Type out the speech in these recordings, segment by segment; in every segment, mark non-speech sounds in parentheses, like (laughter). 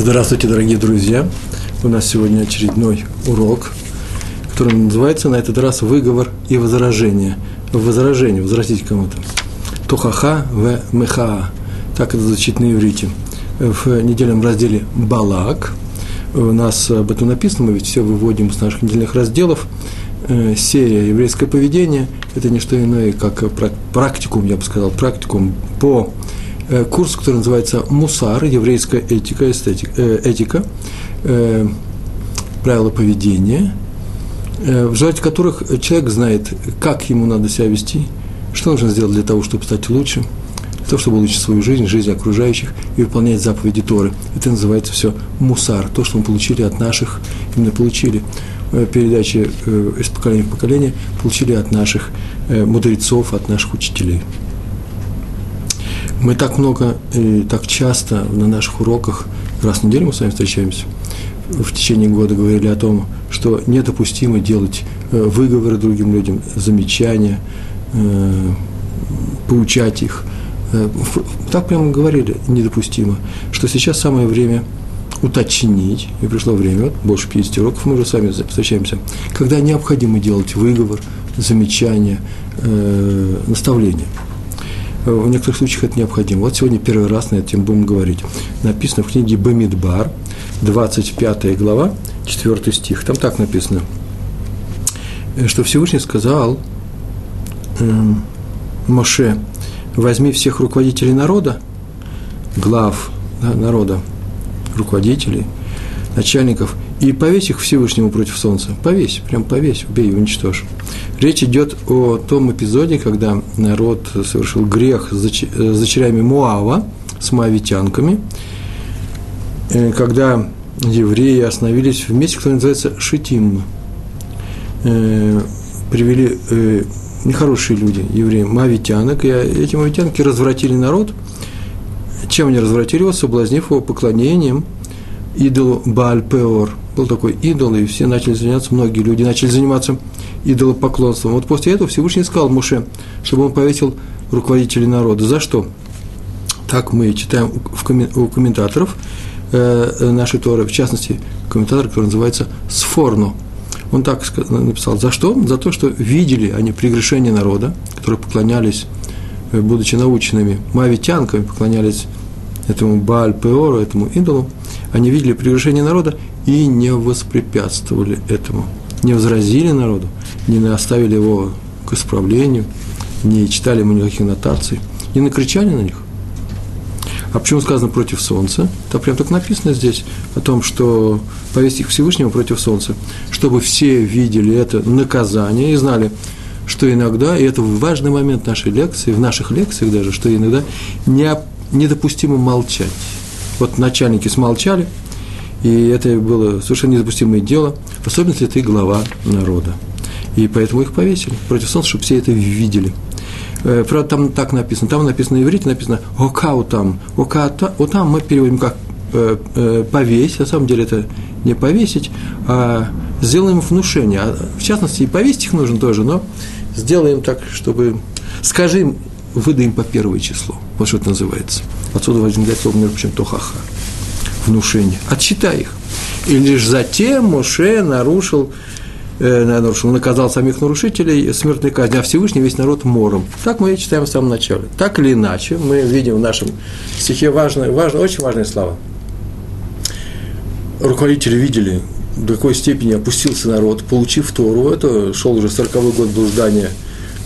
Здравствуйте, дорогие друзья! У нас сегодня очередной урок, который называется на этот раз «Выговор и возражение». Возражение, возразить кому-то. Тохаха в мехаа. Так это звучит на иврите. В недельном разделе «Балак». У нас об этом написано, мы ведь все выводим с наших недельных разделов. Э, серия «Еврейское поведение» – это не что иное, как практикум, я бы сказал, практикум по курс, который называется «Мусар. Еврейская этика, эстетика, э, этика э, правила поведения», в результате которых человек знает, как ему надо себя вести, что нужно сделать для того, чтобы стать лучше, для того, чтобы улучшить свою жизнь, жизнь окружающих и выполнять заповеди Торы. Это называется все мусар, то, что мы получили от наших, именно получили передачи из поколения в поколение, получили от наших мудрецов, от наших учителей. Мы так много и так часто на наших уроках, раз в неделю мы с вами встречаемся, в течение года говорили о том, что недопустимо делать э, выговоры другим людям, замечания, э, поучать их. Э, так прямо говорили, недопустимо, что сейчас самое время уточнить, и пришло время, вот, больше 50 уроков мы уже с вами встречаемся, когда необходимо делать выговор, замечания, наставления – в некоторых случаях это необходимо. Вот сегодня первый раз на эту тему будем говорить. Написано в книге Бамидбар, 25 глава, 4 стих. Там так написано, что Всевышний сказал э, Моше, возьми всех руководителей народа, глав да, народа, руководителей, начальников, и повесь их Всевышнему против солнца. Повесь, прям повесь, убей, уничтожь. Речь идет о том эпизоде, когда народ совершил грех с дочерями Муава, с моавитянками, э, когда евреи остановились в месте, которое называется Шитим. Э, привели э, нехорошие люди, евреи, мавитянок, и эти мавитянки развратили народ. Чем они развратили его? Соблазнив его поклонением идолу Бааль-Пеор. Был такой идол, и все начали заниматься, многие люди начали заниматься идолопоклонством. Вот после этого Всевышний сказал Муше, чтобы он повесил руководителей народа. За что? Так мы читаем у комментаторов э, э, нашей Торы, в частности, комментатор, который называется Сфорно. Он так написал, за что? За то, что видели они прегрешение народа, которые поклонялись, э, будучи наученными мавитянками, поклонялись этому Бааль Пеору, этому идолу, они видели прегрешение народа и не воспрепятствовали этому – не возразили народу, не оставили его к исправлению, не читали ему никаких нотаций, не накричали на них. А почему сказано против солнца? Это прям так написано здесь о том, что повесить их Всевышнему против солнца, чтобы все видели это наказание и знали, что иногда, и это важный момент нашей лекции, в наших лекциях даже, что иногда не, недопустимо молчать. Вот начальники смолчали, и это было совершенно недопустимое дело, в особенности ты глава народа. И поэтому их повесили против солнца, чтобы все это видели. Э, правда, там так написано, там написано на иврите, написано «окау там», «окау там» мы переводим как э, э, «повесь», на самом деле это не повесить, а сделаем внушение. А, в частности, и повесить их нужно тоже, но сделаем так, чтобы, скажи выдаем по первое число. Вот что это называется. Отсюда возникает слово, между прочим, тохаха внушение. Отсчитай их. И лишь затем Моше нарушил, э, нарушил, наказал самих нарушителей смертной казнью, а Всевышний весь народ мором. Так мы и читаем в самом начале. Так или иначе, мы видим в нашем стихе важные, важные, очень важные слова. Руководители видели, до какой степени опустился народ, получив Тору. Это шел уже 40 год блуждания,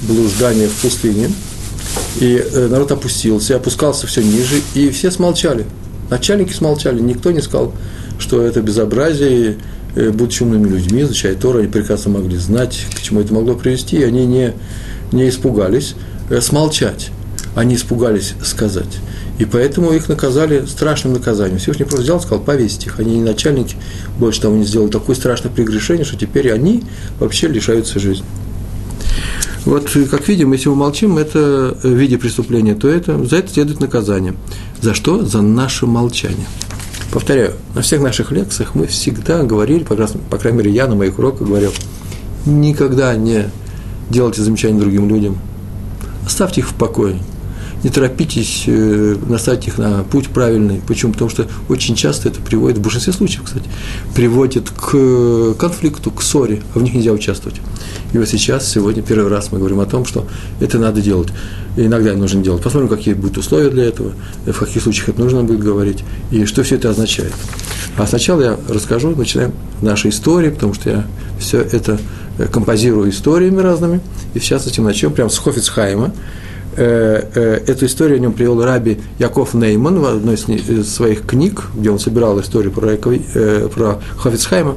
блуждания в пустыне. И э, народ опустился, опускался все ниже, и все смолчали – Начальники смолчали, никто не сказал, что это безобразие, э, будучи умными людьми, изучая Тора, они прекрасно могли знать, к чему это могло привести, и они не, не испугались э, смолчать, они испугались сказать. И поэтому их наказали страшным наказанием. Всевышний просто взял и сказал, повесить их. Они не начальники, больше того, не сделали такое страшное прегрешение, что теперь они вообще лишаются жизни. Вот, как видим, если мы молчим, это в виде преступления, то это, за это следует наказание. За что? За наше молчание. Повторяю, на всех наших лекциях мы всегда говорили, по, по крайней мере, я на моих уроках говорил, никогда не делайте замечания другим людям, оставьте их в покое. не торопитесь э, наставить их на путь правильный. Почему? Потому что очень часто это приводит, в большинстве случаев, кстати, приводит к конфликту, к ссоре, а в них нельзя участвовать. И вот сейчас, сегодня, первый раз мы говорим о том, что это надо делать. И иногда нужно делать. Посмотрим, какие будут условия для этого, в каких случаях это нужно будет говорить, и что все это означает. А сначала я расскажу, начинаем нашей истории, потому что я все это э, композирую историями разными, и в частности начнем прямо с Хофицхайма. Э, э, эту историю о нем привел Раби Яков Нейман в одной из своих книг, где он собирал историю про, про Хофицхайма.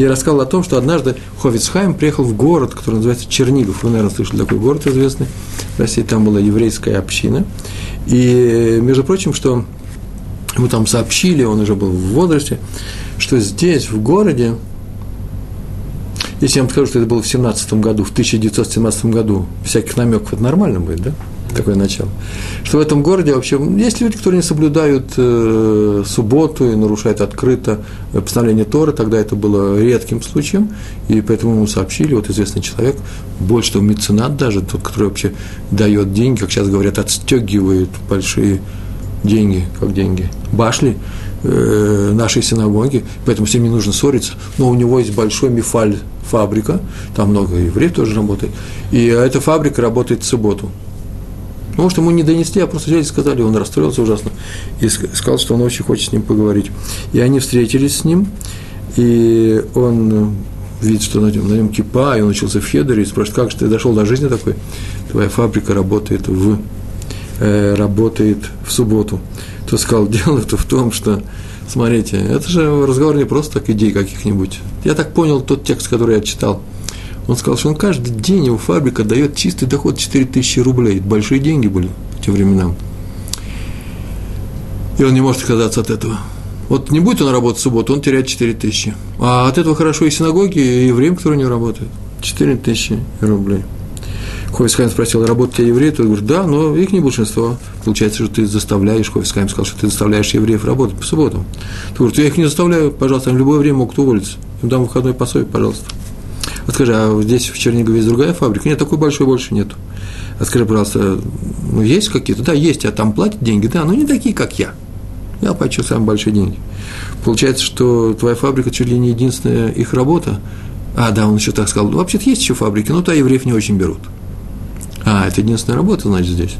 Я рассказал о том, что однажды Хофицхайм приехал в город, который называется Чернигов. Вы, наверное, слышали такой город известный в России. Там была еврейская община. И, между прочим, что ему там сообщили, он уже был в возрасте, что здесь, в городе, если я вам скажу, что это было в 17 году, в 1917 году, всяких намеков, это нормально будет, да? Такое начало. Что в этом городе вообще есть люди, которые не соблюдают э, субботу и нарушают открыто постановление Торы, тогда это было редким случаем, и поэтому ему сообщили, вот известный человек, больше того, меценат даже, тот, который вообще дает деньги, как сейчас говорят, отстегивает большие деньги, как деньги, башли э, нашей синагоги, поэтому с ним не нужно ссориться, но у него есть большой мифаль, фабрика, там много евреев тоже работает, и эта фабрика работает в субботу. Может, ему не донесли, а просто взяли и сказали, он расстроился ужасно, и сказал, что он очень хочет с ним поговорить. И они встретились с ним, и он видит, что на нем, на нем кипа, и он учился в Хедере, и спрашивает, как же ты дошел до жизни такой? Твоя фабрика работает в Э, работает в субботу. То сказал, (laughs) дело-то в том, что, смотрите, это же разговор не просто так идей каких-нибудь. Я так понял тот текст, который я читал. Он сказал, что он каждый день его фабрика дает чистый доход 4000 рублей. Большие деньги были в те времена. И он не может отказаться от этого. Вот не будет он работать в субботу, он теряет 4 тысячи. А от этого хорошо и синагоги, и время, которое не работает. 4 тысячи рублей. Хофисхайм спросил, работают те евреи? Тот говорит, да, но их не большинство. Получается, что ты заставляешь, Хофисхайм сказал, что ты заставляешь евреев работать по субботам. Ты говоришь, я их не заставляю, пожалуйста, они в любое время могут уволиться. Им дам выходной пособие, пожалуйста. А скажи, а здесь в Чернигове есть другая фабрика? Нет, такой большой больше нету. А скажи, пожалуйста, ну есть какие-то? Да, есть, а там платят деньги, да, но не такие, как я. Я плачу самые большие деньги. Получается, что твоя фабрика чуть ли не единственная их работа. А, да, он еще так сказал. Вообще-то есть еще фабрики, но то евреев не очень берут. А, это единственная работа, значит, здесь.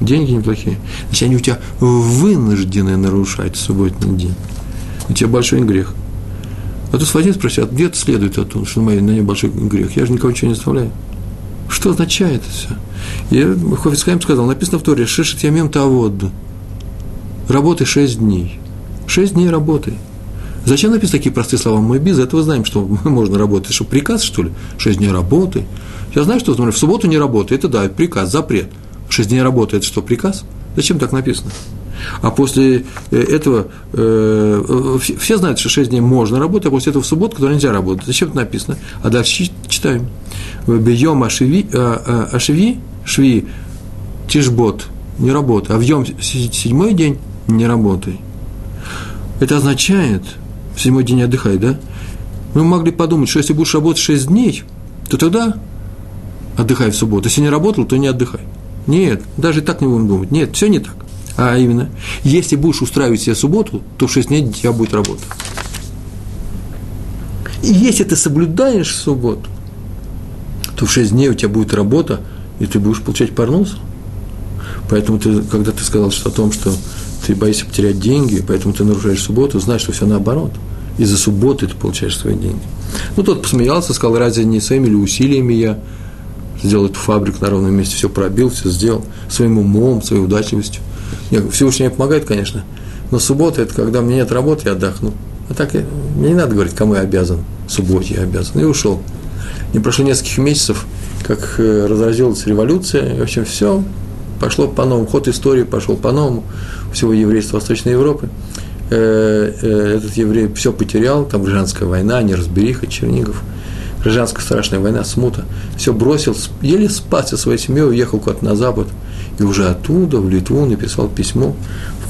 Деньги неплохие. Значит, они у тебя вынуждены нарушать субботний день. У тебя большой грех. А тут схватит, спросит, а где это следует от того, что на ней большой грех? Я же никого ничего не оставляю. Что означает это все? Я Хофицхайм сказал, написано в Торе, шишет я мем таводду. Работай шесть дней. Шесть дней работай. Зачем написать такие простые слова? Мы без этого знаем, что (laughs) можно работать. Что, приказ, что ли? Шесть дней работай. Я знаю, что например, в субботу не работает, это да, приказ, запрет. Шесть дней работает, это что, приказ? Зачем так написано? А после э, этого э, все знают, что шесть дней можно работать, а после этого в субботу, когда нельзя работать. Зачем это написано? А дальше читаем. Бьем ашеви, а, а, ашеви, шви, тишбот, не работай. А в йом седьмой день не работай. Это означает, в седьмой день отдыхай, да? Мы могли подумать, что если будешь работать шесть дней, то тогда отдыхай в субботу. Если не работал, то не отдыхай. Нет, даже так не будем думать. Нет, все не так. А именно, если будешь устраивать себе субботу, то в 6 дней у тебя будет работа. И если ты соблюдаешь субботу, то в 6 дней у тебя будет работа, и ты будешь получать парнус. Поэтому ты, когда ты сказал что о том, что ты боишься потерять деньги, поэтому ты нарушаешь субботу, знаешь, что все наоборот. Из-за субботы ты получаешь свои деньги. Ну, тот посмеялся, сказал, разве не своими или усилиями я сделал эту фабрику на ровном месте, все пробил, все сделал своим умом, своей удачливостью. Нет, Всевышний мне помогает, конечно, но суббота – это когда мне нет работы, я отдохну. А так я, мне не надо говорить, кому я обязан, субботе я обязан. И ушел. Не прошло нескольких месяцев, как э, разразилась революция, и, в общем, все пошло по-новому, ход истории пошел по-новому, всего еврейства Восточной Европы. Э, э, этот еврей все потерял, там гражданская война, неразбериха, Чернигов – гражданская страшная война, смута, все бросил, еле спасся своей семьей, уехал куда-то на запад, и уже оттуда, в Литву, написал письмо,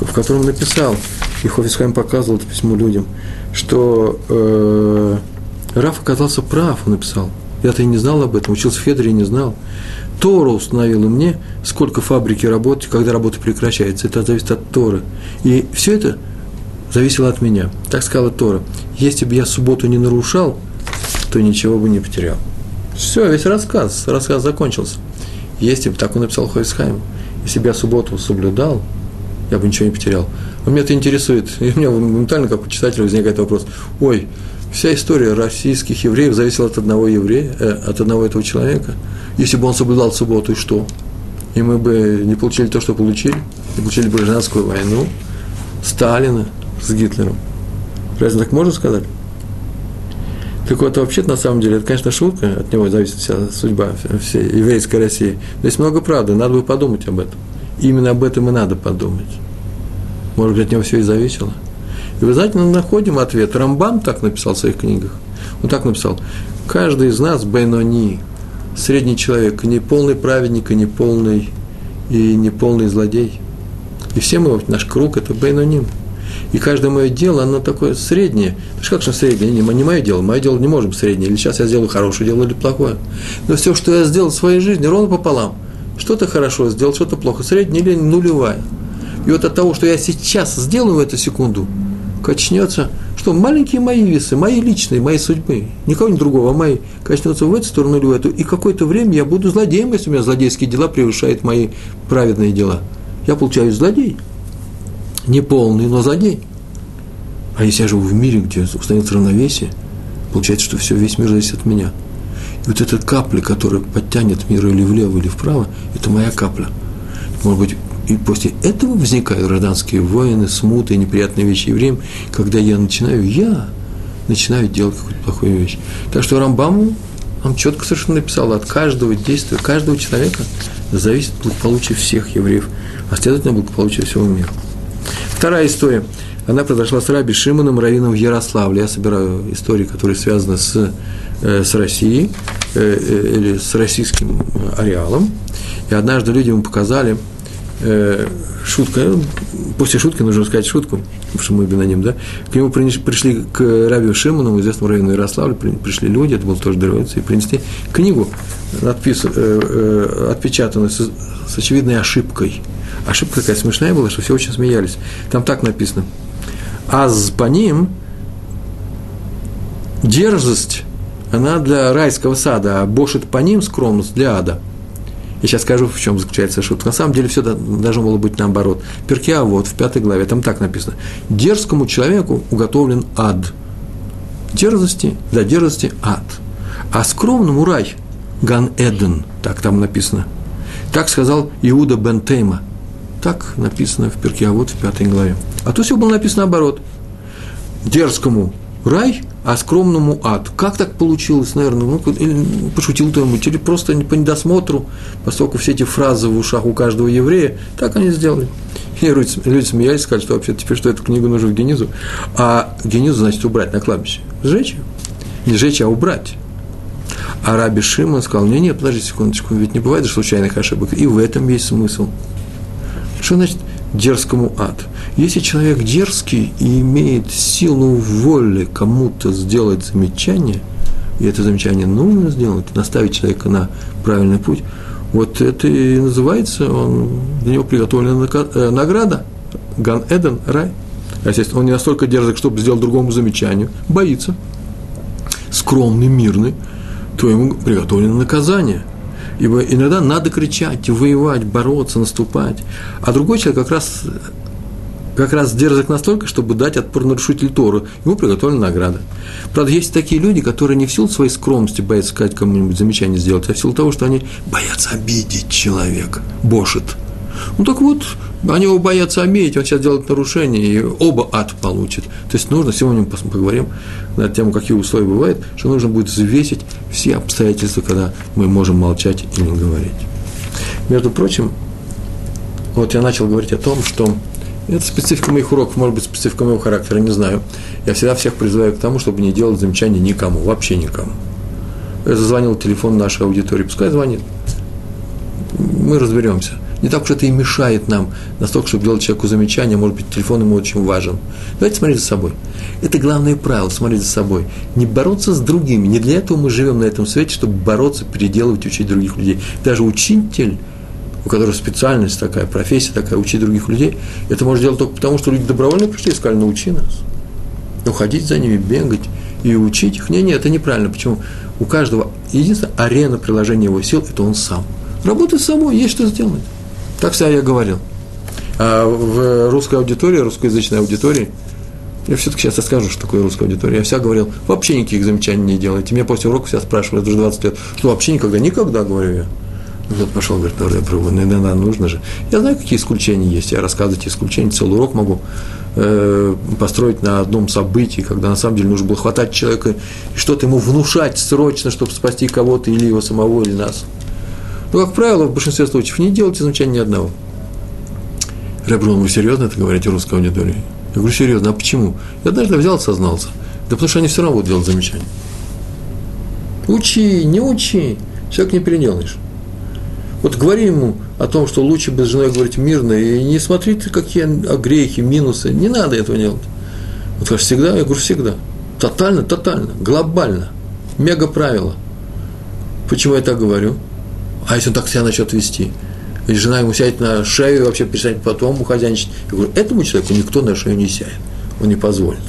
в, котором написал, и Хофицхайм показывал это письмо людям, что э, Раф оказался прав, он написал, Я-то и не знал об этом, учился в Хедре и не знал. Тора установила мне, сколько фабрики работать, когда работа прекращается. Это зависит от Торы. И все это зависело от меня. Так сказала Тора. Если бы я субботу не нарушал, то ничего бы не потерял. Все, весь рассказ, рассказ закончился. Если бы, так он написал Хойсхайм, если бы я субботу соблюдал, я бы ничего не потерял. А меня это интересует. И у меня моментально, как у читателя, возникает вопрос. Ой, вся история российских евреев зависела от одного еврея, э, от одного этого человека. Если бы он соблюдал субботу, и что? И мы бы не получили то, что получили, не получили бы гражданскую войну, Сталина с Гитлером. Разве так можно сказать? Так вот, вообще на самом деле, это, конечно, шутка, от него зависит вся судьба всей еврейской России. Но есть много правды, надо бы подумать об этом. именно об этом и надо подумать. Может быть, от него все и зависело. И вы знаете, мы находим ответ. Рамбам так написал в своих книгах. Он так написал. Каждый из нас Бейнони, средний человек, не полный праведник, и не полный, и не полный злодей. И все мы, наш круг – это Бейноним. И каждое мое дело, оно такое среднее. Это как же среднее? Не, не мое дело. Мое дело не быть среднее. Или сейчас я сделаю хорошее дело, или плохое. Но все, что я сделал в своей жизни, ровно пополам. Что-то хорошо сделал, что-то плохо. Среднее или нулевая. И вот от того, что я сейчас сделаю в эту секунду, качнется, что маленькие мои весы, мои личные, мои судьбы, никого не другого, а мои, качнутся в эту сторону или в эту, и какое-то время я буду злодеем, если у меня злодейские дела превышают мои праведные дела. Я получаюсь злодей – не полный, но злодей. А если я живу в мире, где установится равновесие, получается, что все, весь мир зависит от меня. И вот эта капля, которая подтянет мир или влево, или вправо, это моя капля. Может быть, и после этого возникают гражданские войны, смуты неприятные вещи евреям, когда я начинаю, я начинаю делать какую-то плохую вещь. Так что Рамбаму он четко совершенно написал, от каждого действия, каждого человека зависит благополучие всех евреев, а следовательно, благополучие всего мира. Вторая история. Она произошла с Раби Шимоном Равином в Ярославле. Я собираю истории, которые связаны с, э, с Россией э, э, или с российским ареалом. И однажды люди ему показали шутка, после шутки нужно сказать шутку, потому что мы биноним, да, к нему пришли к Раби Шимону, известному району Ярославля, пришли люди, это был тоже дорогой, и принесли книгу, надпис, отпечатанную с очевидной ошибкой – ошибка такая смешная была, что все очень смеялись. Там так написано. Аз по ним дерзость, она для райского сада, а бошит по ним скромность для ада. Я сейчас скажу, в чем заключается шутка. На самом деле все должно было быть наоборот. Перкеа вот в пятой главе, там так написано. Дерзкому человеку уготовлен ад. Дерзости, для дерзости ад. А скромному рай, Ган Эден, так там написано. Так сказал Иуда бен Тейма – так написано в Перке, а вот в пятой главе. А то все было написано наоборот. Дерзкому рай, а скромному ад. Как так получилось, наверное? Ну, или пошутил кто-нибудь, или просто по недосмотру, поскольку все эти фразы в ушах у каждого еврея, так они сделали. И люди, смеялись, сказали, что вообще теперь что эту книгу нужно в Генизу. А Генизу значит убрать на кладбище. Сжечь. Не сжечь, а убрать. А Раби Шимон сказал, не, не, подожди секундочку, ведь не бывает случайных ошибок. И в этом есть смысл. Что значит дерзкому ад? Если человек дерзкий и имеет силу воли кому-то сделать замечание, и это замечание нужно сделать, наставить человека на правильный путь, вот это и называется, он, для него приготовлена э, награда, Ган Эден, рай. А если он не настолько дерзок, чтобы сделать другому замечанию, боится, скромный, мирный, то ему приготовлено наказание – Ибо иногда надо кричать, воевать, бороться, наступать. А другой человек как раз, как раз дерзок настолько, чтобы дать отпор нарушителю Тору. Ему приготовлена награда. Правда, есть такие люди, которые не в силу своей скромности боятся сказать кому-нибудь замечание сделать, а в силу того, что они боятся обидеть человека, бошит – ну так вот, они его боятся обидеть, он сейчас делает нарушение, и оба ад получит. То есть нужно, сегодня мы поговорим на тему, какие условия бывают, что нужно будет взвесить все обстоятельства, когда мы можем молчать и не говорить. Между прочим, вот я начал говорить о том, что это специфика моих уроков, может быть, специфика моего характера, не знаю. Я всегда всех призываю к тому, чтобы не делать замечания никому, вообще никому. Я зазвонил телефон нашей аудитории, пускай звонит. Мы разберемся – Не так уж это и мешает нам настолько, чтобы делать человеку замечание, может быть, телефон ему очень важен. Давайте смотреть за собой. Это главное правило, смотреть за собой. Не бороться с другими. Не для этого мы живем на этом свете, чтобы бороться, переделывать, учить других людей. Даже учитель, у которого специальность такая, профессия такая, учить других людей, это может делать только потому, что люди добровольно пришли и сказали, научи нас. Уходить за ними, бегать и учить их. Не, нет, это неправильно. Почему? У каждого единственная арена приложения его сил – это он сам. Работай с собой, есть что сделать. Так всегда я говорил. А в русской аудитории, русскоязычной аудитории, я все-таки сейчас расскажу, что такое русская аудитория. Я всегда говорил, вообще никаких замечаний не делайте. Меня после урока все спрашивают, уже 20 лет, что вообще никогда, никогда, говорю я. Вот пошел, говорит, ну, я пробую, ну, иногда нужно же. Я знаю, какие исключения есть. Я рассказывать исключения, целый урок могу э, построить на одном событии, когда на самом деле нужно было хватать человека и что-то ему внушать срочно, чтобы спасти кого-то или его самого, или нас. Но, как правило, в большинстве случаев не делайте замечания ни одного. Реброн, вы серьезно это говорите русской аудитории? Я говорю, серьезно, а почему? Я однажды взял, сознался. Да потому что они все равно будут делать замечания. Учи, не учи, человек не переделаешь. Вот говори ему о том, что лучше бы с женой говорить мирно, и не смотри какие грехи, минусы. Не надо этого делать. Вот как всегда, я говорю, всегда. Тотально, тотально, глобально. Мега правило. Почему я так говорю? А если он так себя начнет вести? И жена ему сядет на шею и вообще перестанет потом ухозяйничать. Я говорю, этому человеку никто на шею не сядет. Он не позволит.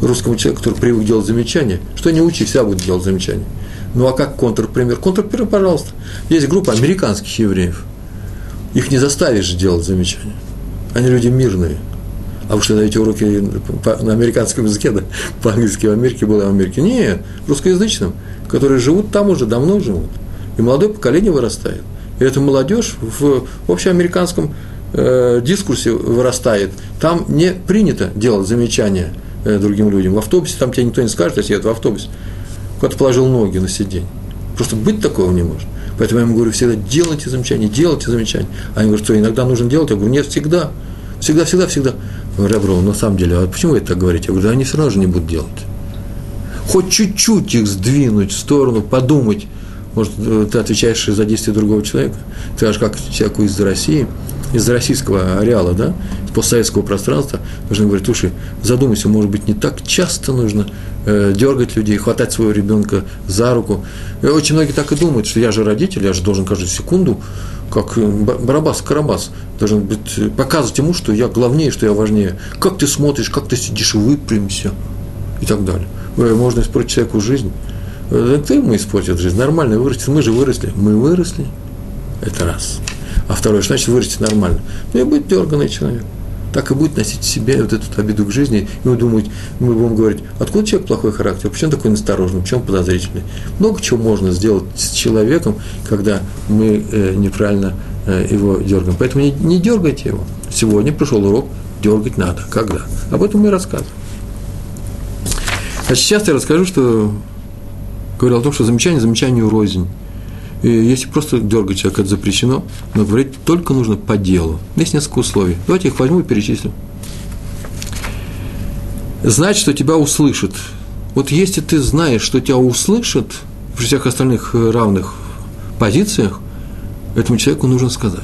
Русскому человеку, который привык делать замечания, что не учи, всегда будет делать замечания. Ну а как контрпример? Контрпример, пожалуйста. Есть группа американских евреев. Их не заставишь делать замечания. Они люди мирные. А вы что, даете уроки на американском языке, да? По-английски в Америке было в Америке? Нет, русскоязычным, которые живут там уже, давно живут. И молодое поколение вырастает. И эта молодежь в общеамериканском э, дискурсе вырастает. Там не принято делать замечания э, другим людям. В автобусе там тебе никто не скажет, если это в автобусе. Куда-то положил ноги на сиденье. Просто быть такого не может. Поэтому я ему говорю всегда, делайте замечания, делайте замечания. Они говорят, что иногда нужно делать. Я говорю, нет, всегда. Всегда, всегда, всегда. Ребро, на самом деле, а почему вы так говорите? Я говорю, да они все равно же не будут делать. Хоть чуть-чуть их сдвинуть в сторону, подумать, может, э, ты отвечаешь за действия другого человека? Ты скажешь, как человеку из России, из российского ареала, да, из постсоветского пространства, нужно говорить, слушай, задумайся, может быть, не так часто нужно э, дергать людей, хватать своего ребенка за руку. И очень многие так и думают, что я же родитель, я же должен каждую секунду, как э, Барабас, Карабас, должен быть, э, показывать ему, что я главнее, что я важнее. Как ты смотришь, как ты сидишь, выпрямься и так далее. Можно испортить человеку жизнь. Это ему испортит жизнь, нормально вырастет. Мы же выросли. Мы выросли. Это раз. А второе, что значит вырастет нормально? Ну и будет дерганный человек. Так и будет носить в себе вот эту обиду к жизни. И мы думать, мы будем говорить, откуда человек плохой характер, почему такой настороженный, почему подозрительный. Много чего можно сделать с человеком, когда мы э, неправильно э, его дергаем. Поэтому не, не дергайте его. Сегодня пришел урок, дергать надо. Когда? Об этом мы рассказываем. А сейчас я расскажу, что говорил о том, что замечание замечанию рознь. И если просто дергать человека, это запрещено, но говорить только нужно по делу. Есть несколько условий. Давайте их возьму и перечислю. Знать, что тебя услышат. Вот если ты знаешь, что тебя услышат в всех остальных равных позициях, этому человеку нужно сказать.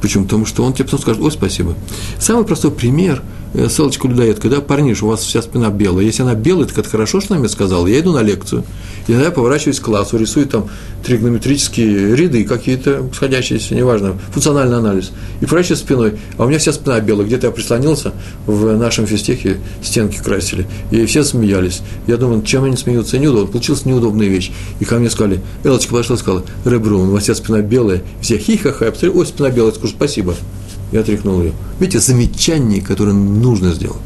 Почему? Потому что он тебе потом скажет, ой, спасибо. Самый простой пример – Э, ссылочку дает, когда парниш, у вас вся спина белая. Если она белая, так это хорошо, что она мне сказала. Я иду на лекцию, и тогда я поворачиваюсь к классу, рисую там тригонометрические ряды какие-то, сходящиеся, неважно, функциональный анализ, и поворачиваюсь спиной. А у меня вся спина белая, где-то я прислонился, в нашем физтехе стенки красили, и все смеялись. Я думаю, чем они смеются, неудобно, получилась неудобная вещь. И ко мне сказали, Элочка подошла и сказала, Ребрун, у вас вся спина белая, все хихаха, я посмотрел, ой, спина белая, скажу, спасибо. Я отряхнул ее. Видите, замечание, которое нужно сделать.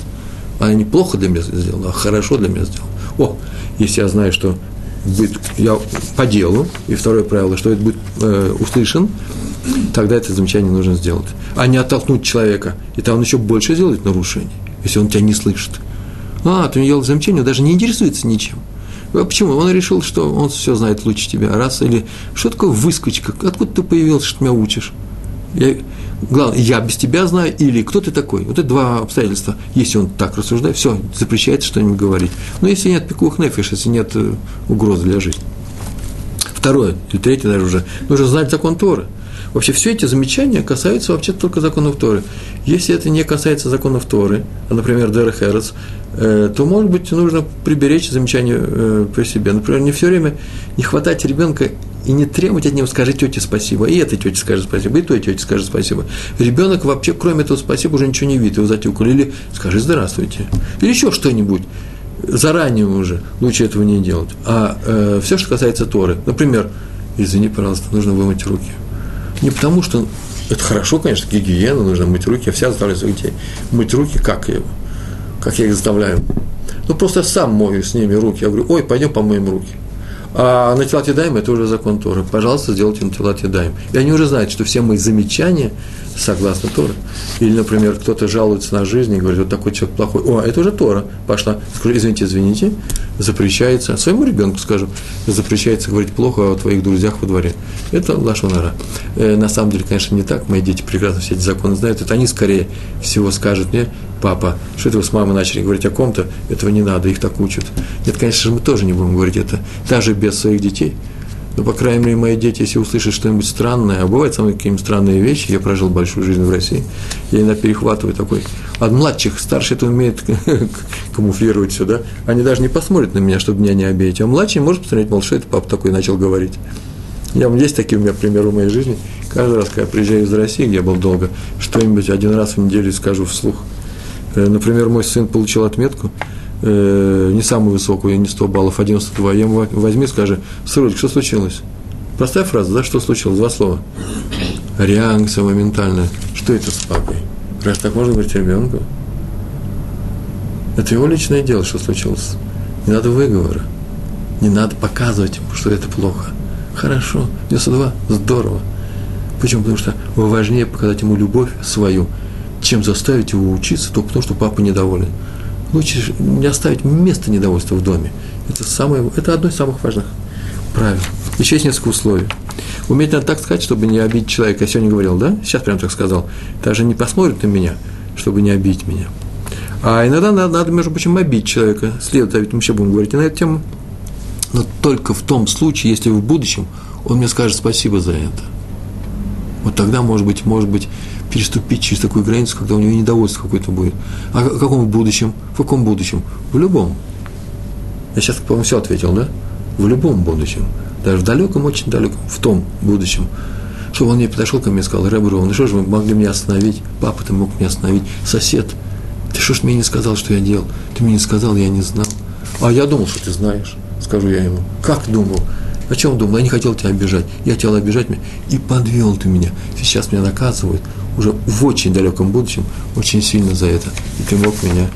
Она не плохо для меня сделала, а хорошо для меня сделала. О, если я знаю, что будет я по делу, и второе правило, что это будет э, услышан, тогда это замечание нужно сделать. А не оттолкнуть человека, и там он еще больше сделает нарушений, если он тебя не слышит. А, ты не делал замечание, он даже не интересуется ничем. А почему? Он решил, что он все знает лучше тебя. Раз, или что такое выскочка? Откуда ты появился, что меня учишь? Я, главное, я без тебя знаю, или кто ты такой. Вот это два обстоятельства. Если он так рассуждает, все, запрещается что-нибудь говорить. Но если нет пикух нефиш, если нет э, угрозы для жизни. Второе, или третье даже уже, нужно знать закон Торы. Вообще все эти замечания касаются вообще только законов Торы. Если это не касается законов Торы, а, например, Дера Херес, э, то, может быть, нужно приберечь замечания э, при себе. Например, не все время не хватать ребенка и не требовать от него, скажи тете спасибо, и этой тете скажи спасибо, и той тете скажи спасибо. Ребенок вообще, кроме этого спасибо, уже ничего не видит, его затюкали, или скажи здравствуйте, или еще что-нибудь. Заранее уже лучше этого не делать. А э, все, что касается Торы, например, извини, пожалуйста, нужно вымыть руки. Не потому, что это хорошо, конечно, гигиена, нужно мыть руки, я вся заставляю своих детей мыть руки, как я, как я их заставляю. Ну, просто сам мою с ними руки. Я говорю, ой, пойдем помоем руки. А на телат едаем это уже закон Торы. Пожалуйста, сделайте на телат едаем. И они уже знают, что все мои замечания согласно Торы. Или, например, кто-то жалуется на жизнь и говорит, вот такой человек плохой. О, это уже Тора пошла. Скажу, извините, извините, запрещается, своему ребенку скажу, запрещается говорить плохо о твоих друзьях во дворе. Это лошонара. Э, на самом деле, конечно, не так. Мои дети прекрасно все эти законы знают. Это они скорее всего скажут мне, папа, что это вы с мамой начали говорить о ком-то, этого не надо, их так учат. Нет, конечно же, мы тоже не будем говорить это, даже без своих детей. Но, по крайней мере, мои дети, если услышат что-нибудь странное, а бывают мной какие-нибудь странные вещи, я прожил большую жизнь в России, я иногда перехватываю такой. От младших, старший это умеет (laughs) камуфлировать все, да? Они даже не посмотрят на меня, чтобы меня не обидеть. А младший может посмотреть, мол, что это папа такой начал говорить. Я, есть такие у меня примеры в моей жизни. Каждый раз, когда я приезжаю из России, где я был долго, что-нибудь один раз в неделю скажу вслух – например, мой сын получил отметку, э, не самую высокую, не 100 баллов, а 92. Я ему возьми, скажи, сырочек, что случилось? Простая фраза, да, что случилось? Два слова. Реакция моментальная. Что это с папой? Раз так можно говорить ребенку? Это его личное дело, что случилось. Не надо выговора. Не надо показывать ему, что это плохо. Хорошо, 92, здорово. Почему? Потому что важнее показать ему любовь свою – чем заставить его учиться только потому, что папа недоволен. Лучше не оставить место недовольства в доме. Это, самое, это одно из самых важных правил. Еще есть несколько условий. Уметь надо так сказать, чтобы не обидеть человека. Я сегодня говорил, да? Сейчас прям так сказал. Даже не посмотрит на меня, чтобы не обидеть меня. А иногда надо, надо между прочим, обидеть человека. Следует, ведь мы еще будем говорить и на эту тему. Но только в том случае, если в будущем он мне скажет спасибо за это. Вот тогда, может быть, может быть, переступить через такую границу, когда у него недовольство какое-то будет. А в каком будущем? В каком будущем? В любом. Я сейчас, по-моему, все ответил, да? В любом будущем. Даже в далеком, очень далеком, в том будущем. Чтобы он мне подошел ко мне и сказал, Рэбру, ну что же вы могли меня остановить? Папа, ты мог меня остановить. Сосед, ты что ж мне не сказал, что я делал? Ты мне не сказал, я не знал. А я думал, что ты знаешь, скажу я ему. Как думал? О чем думал? Я не хотел тебя обижать. Я хотел обижать меня. И подвел ты меня. Сейчас меня наказывают уже в очень далеком будущем очень сильно за это. И ты мог меня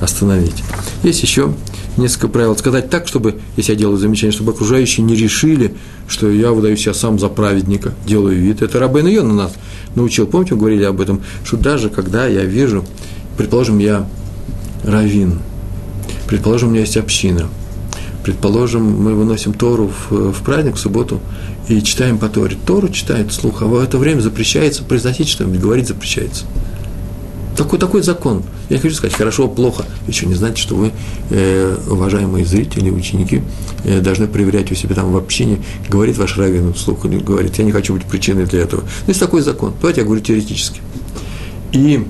остановить. Есть еще несколько правил. Сказать так, чтобы, если я делаю замечание, чтобы окружающие не решили, что я выдаю себя сам за праведника, делаю вид. Это Рабен Йон нас научил. Помните, мы говорили об этом, что даже когда я вижу, предположим, я равин, предположим, у меня есть община – Предположим, мы выносим Тору в, в праздник, в субботу, и читаем по Торе. Тору читает слух, а в это время запрещается произносить что-нибудь, говорить запрещается. Такой, такой закон. Я хочу сказать, хорошо, плохо. Еще не значит, что вы, э, уважаемые зрители, ученики, э, должны проверять у себя там в общине, говорит ваш раввин вслух или говорит, я не хочу быть причиной для этого. Но есть такой закон. Давайте я говорю теоретически. И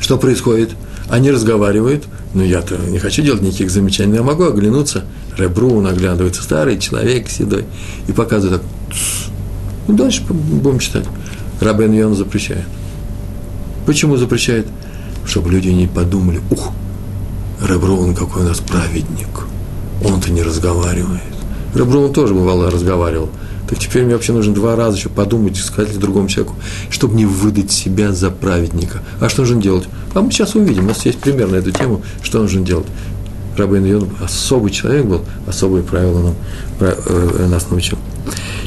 что происходит? Они разговаривают, но я-то не хочу делать никаких замечаний, я могу оглянуться, Ребру наглядывается, старый человек седой, и показывает так, и дальше будем читать. Рабен Йон запрещает. Почему запрещает? Чтобы люди не подумали, ух, Ребрун какой у нас праведник, он-то не разговаривает. Ребрун тоже бывало разговаривал – так теперь мне вообще нужно два раза еще подумать, сказать другому человеку, чтобы не выдать себя за праведника. А что нужно делать? А мы сейчас увидим, у нас есть пример на эту тему, что нужно делать. Рабин Йон особый человек был, особые правила нам, э, нас научил.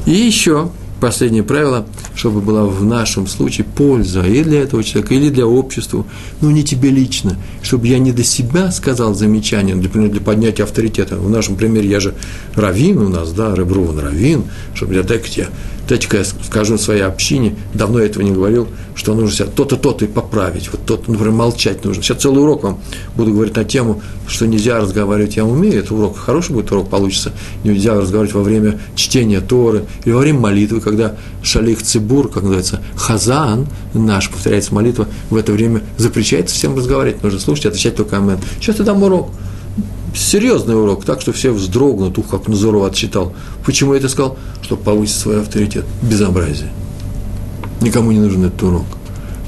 И еще последнее правило, чтобы была в нашем случае польза и для этого человека, или для общества, но не тебе лично, чтобы я не до себя сказал замечание, например, для поднятия авторитета. В нашем примере я же раввин у нас, да, Ребруван раввин, чтобы я дай-ка тебе Дайте-ка я скажу своей общине, давно я этого не говорил, что нужно себя то-то, то-то и поправить. Вот то-то, например, молчать нужно. Сейчас целый урок вам буду говорить на тему, что нельзя разговаривать, я умею, это урок, хороший будет урок получится, нельзя разговаривать во время чтения Торы или во время молитвы, когда шалих цибур, как называется, хазан наш, повторяется молитва, в это время запрещается всем разговаривать, нужно слушать, отвечать только амен. Сейчас я дам урок серьезный урок, так что все вздрогнут, ух, как Назоров отчитал. Почему я это сказал? Чтобы повысить свой авторитет. Безобразие. Никому не нужен этот урок.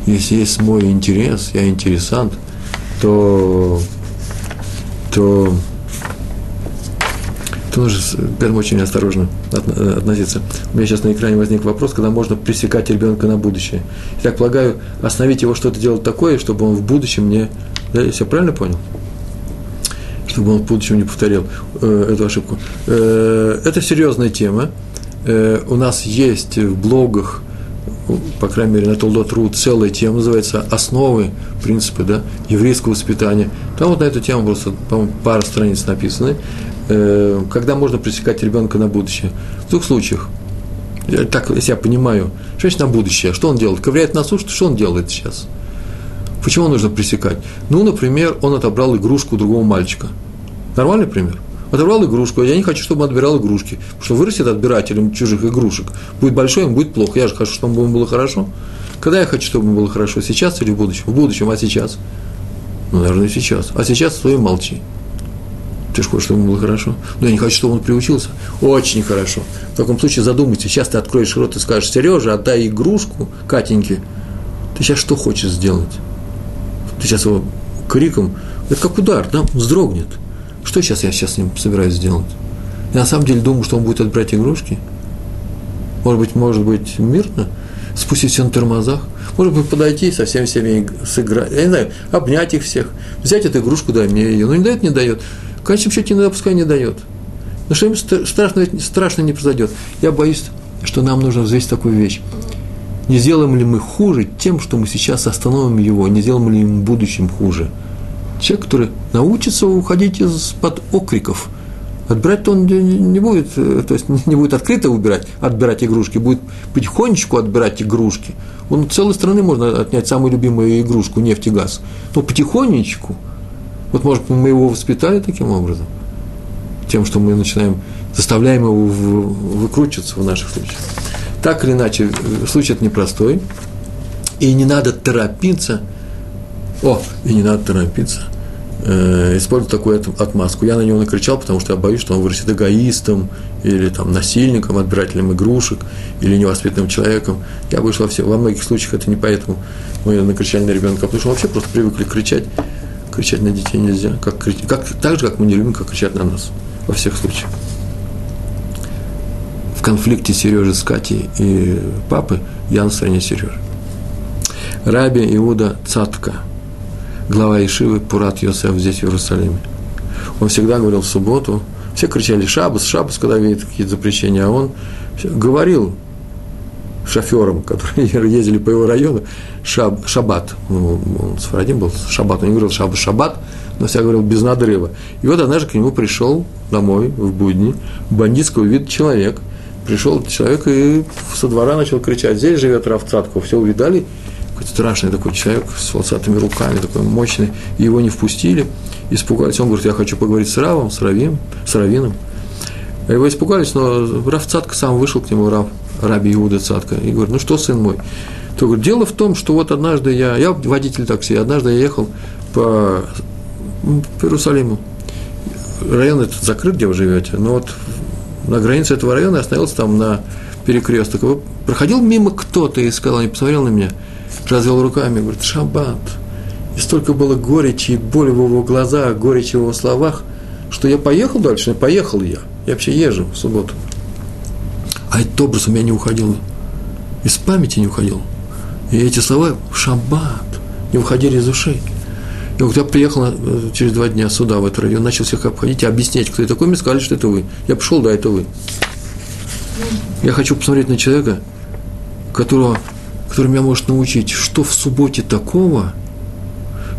Если есть мой интерес, я интересант, то, то, то нужно к этому очень осторожно относиться. У меня сейчас на экране возник вопрос, когда можно пресекать ребенка на будущее. Я так полагаю, остановить его что-то делать такое, чтобы он в будущем не... Да, я правильно понял? Чтобы он в будущем не повторил э, эту ошибку. Э, это серьезная тема. Э, у нас есть в блогах, по крайней мере, на Толдот.ру целая тема, называется «Основы, принципы да, еврейского воспитания». Там вот на эту тему просто, по-моему, пара страниц написаны. Э, когда можно пресекать ребенка на будущее? В двух случаях. Так, если я понимаю, что значит на будущее? Что он делает? Ковыряет носу, что он делает сейчас? Почему нужно пресекать? Ну, например, он отобрал игрушку другого мальчика. Нормальный пример? Отобрал игрушку, я не хочу, чтобы он отбирал игрушки, потому что вырастет отбирателем чужих игрушек. Будет большой, ему будет плохо. Я же хочу, чтобы ему было хорошо. Когда я хочу, чтобы ему было хорошо? Сейчас или в будущем? В будущем, а сейчас? Ну, наверное, сейчас. А сейчас стой молчи. Ты же хочешь, чтобы ему было хорошо? Но я не хочу, чтобы он приучился. Очень хорошо. В таком случае задумайся. Сейчас ты откроешь рот и скажешь, Сережа, отдай игрушку Катеньке. Ты сейчас что хочешь сделать? Ты сейчас его криком, это как удар, да, вздрогнет. Что сейчас я сейчас с ним собираюсь сделать? Я на самом деле думаю, что он будет отбирать игрушки. Может быть, может быть, мирно, спустить все на тормозах. Может быть, подойти со всеми всеми сыграть. Я не знаю, обнять их всех. Взять эту игрушку, дай мне ее. Ну, не дает, не дает. В конечном счете, иногда пускай не дает. Но что им страшно, страшно не произойдет. Я боюсь, что нам нужно взвесить такую вещь. Не сделаем ли мы хуже тем, что мы сейчас остановим его, не сделаем ли им в будущем хуже? Человек, который научится уходить из-под окриков, отбирать-то он не будет, э, то есть не будет открыто убирать, отбирать игрушки, будет потихонечку отбирать игрушки. Он целой страны можно отнять самую любимую игрушку, нефть и газ. Но потихонечку, вот может мы его воспитали таким образом, тем, что мы начинаем, заставляем его выкручиваться в наших случаях. Так или иначе, случай это непростой, и не надо торопиться, о, и не надо торопиться, э, использовать такую отмазку. Я на него накричал, потому что я боюсь, что он вырастет эгоистом, или там насильником, отбирателем игрушек, или невоспитанным человеком. Я во, все, во многих случаях это не поэтому мы накричали на ребенка, потому что вообще просто привыкли кричать. Кричать на детей нельзя, как, как, так же, как мы не любим, как кричать на нас, во всех случаях в конфликте Сережи с Катей и папы, я на стороне Сережи. Раби Иуда Цатка, глава Ишивы Пурат Йосеф здесь, в Иерусалиме. Он всегда говорил в субботу, все кричали «Шабас, Шабас», когда видят какие-то запрещения, а он говорил шоферам, которые (laughs) ездили по его району, шаб, шаббат. Ну, он с Фарадим был, шаббат. Он не говорил шаббат, шаббат, но всегда говорил без надрыва. И вот однажды к нему пришел домой в будни бандитского вида человек, пришел человек и со двора начал кричать, здесь живет Цатков, все увидали, какой-то страшный такой человек с волосатыми руками, такой мощный, и его не впустили, испугались, он говорит, я хочу поговорить с Равом, с Равим, с Равином, а его испугались, но Рав Цатка сам вышел к нему, Рав, Раби Иуда Цатка, и говорит, ну что, сын мой, то говорит, дело в том, что вот однажды я, я водитель такси, однажды я ехал по, по Иерусалиму, район этот закрыт, где вы живете, но вот на границе этого района и остановился там на перекресток. Проходил мимо кто-то и сказал, не посмотрел на меня, развел руками, говорит, шаббат. И столько было горечи и боли в его глазах, горечи в его словах, что я поехал дальше, поехал я. Я вообще езжу в субботу. А этот образ у меня не уходил, из памяти не уходил. И эти слова «шаббат» не уходили из ушей. И вот я приехал э, через два дня сюда, в этот район, начал всех обходить и объяснять, кто я такой, мне сказали, что это вы. Я пришел, да, это вы. Я хочу посмотреть на человека, которого, который меня может научить, что в субботе такого,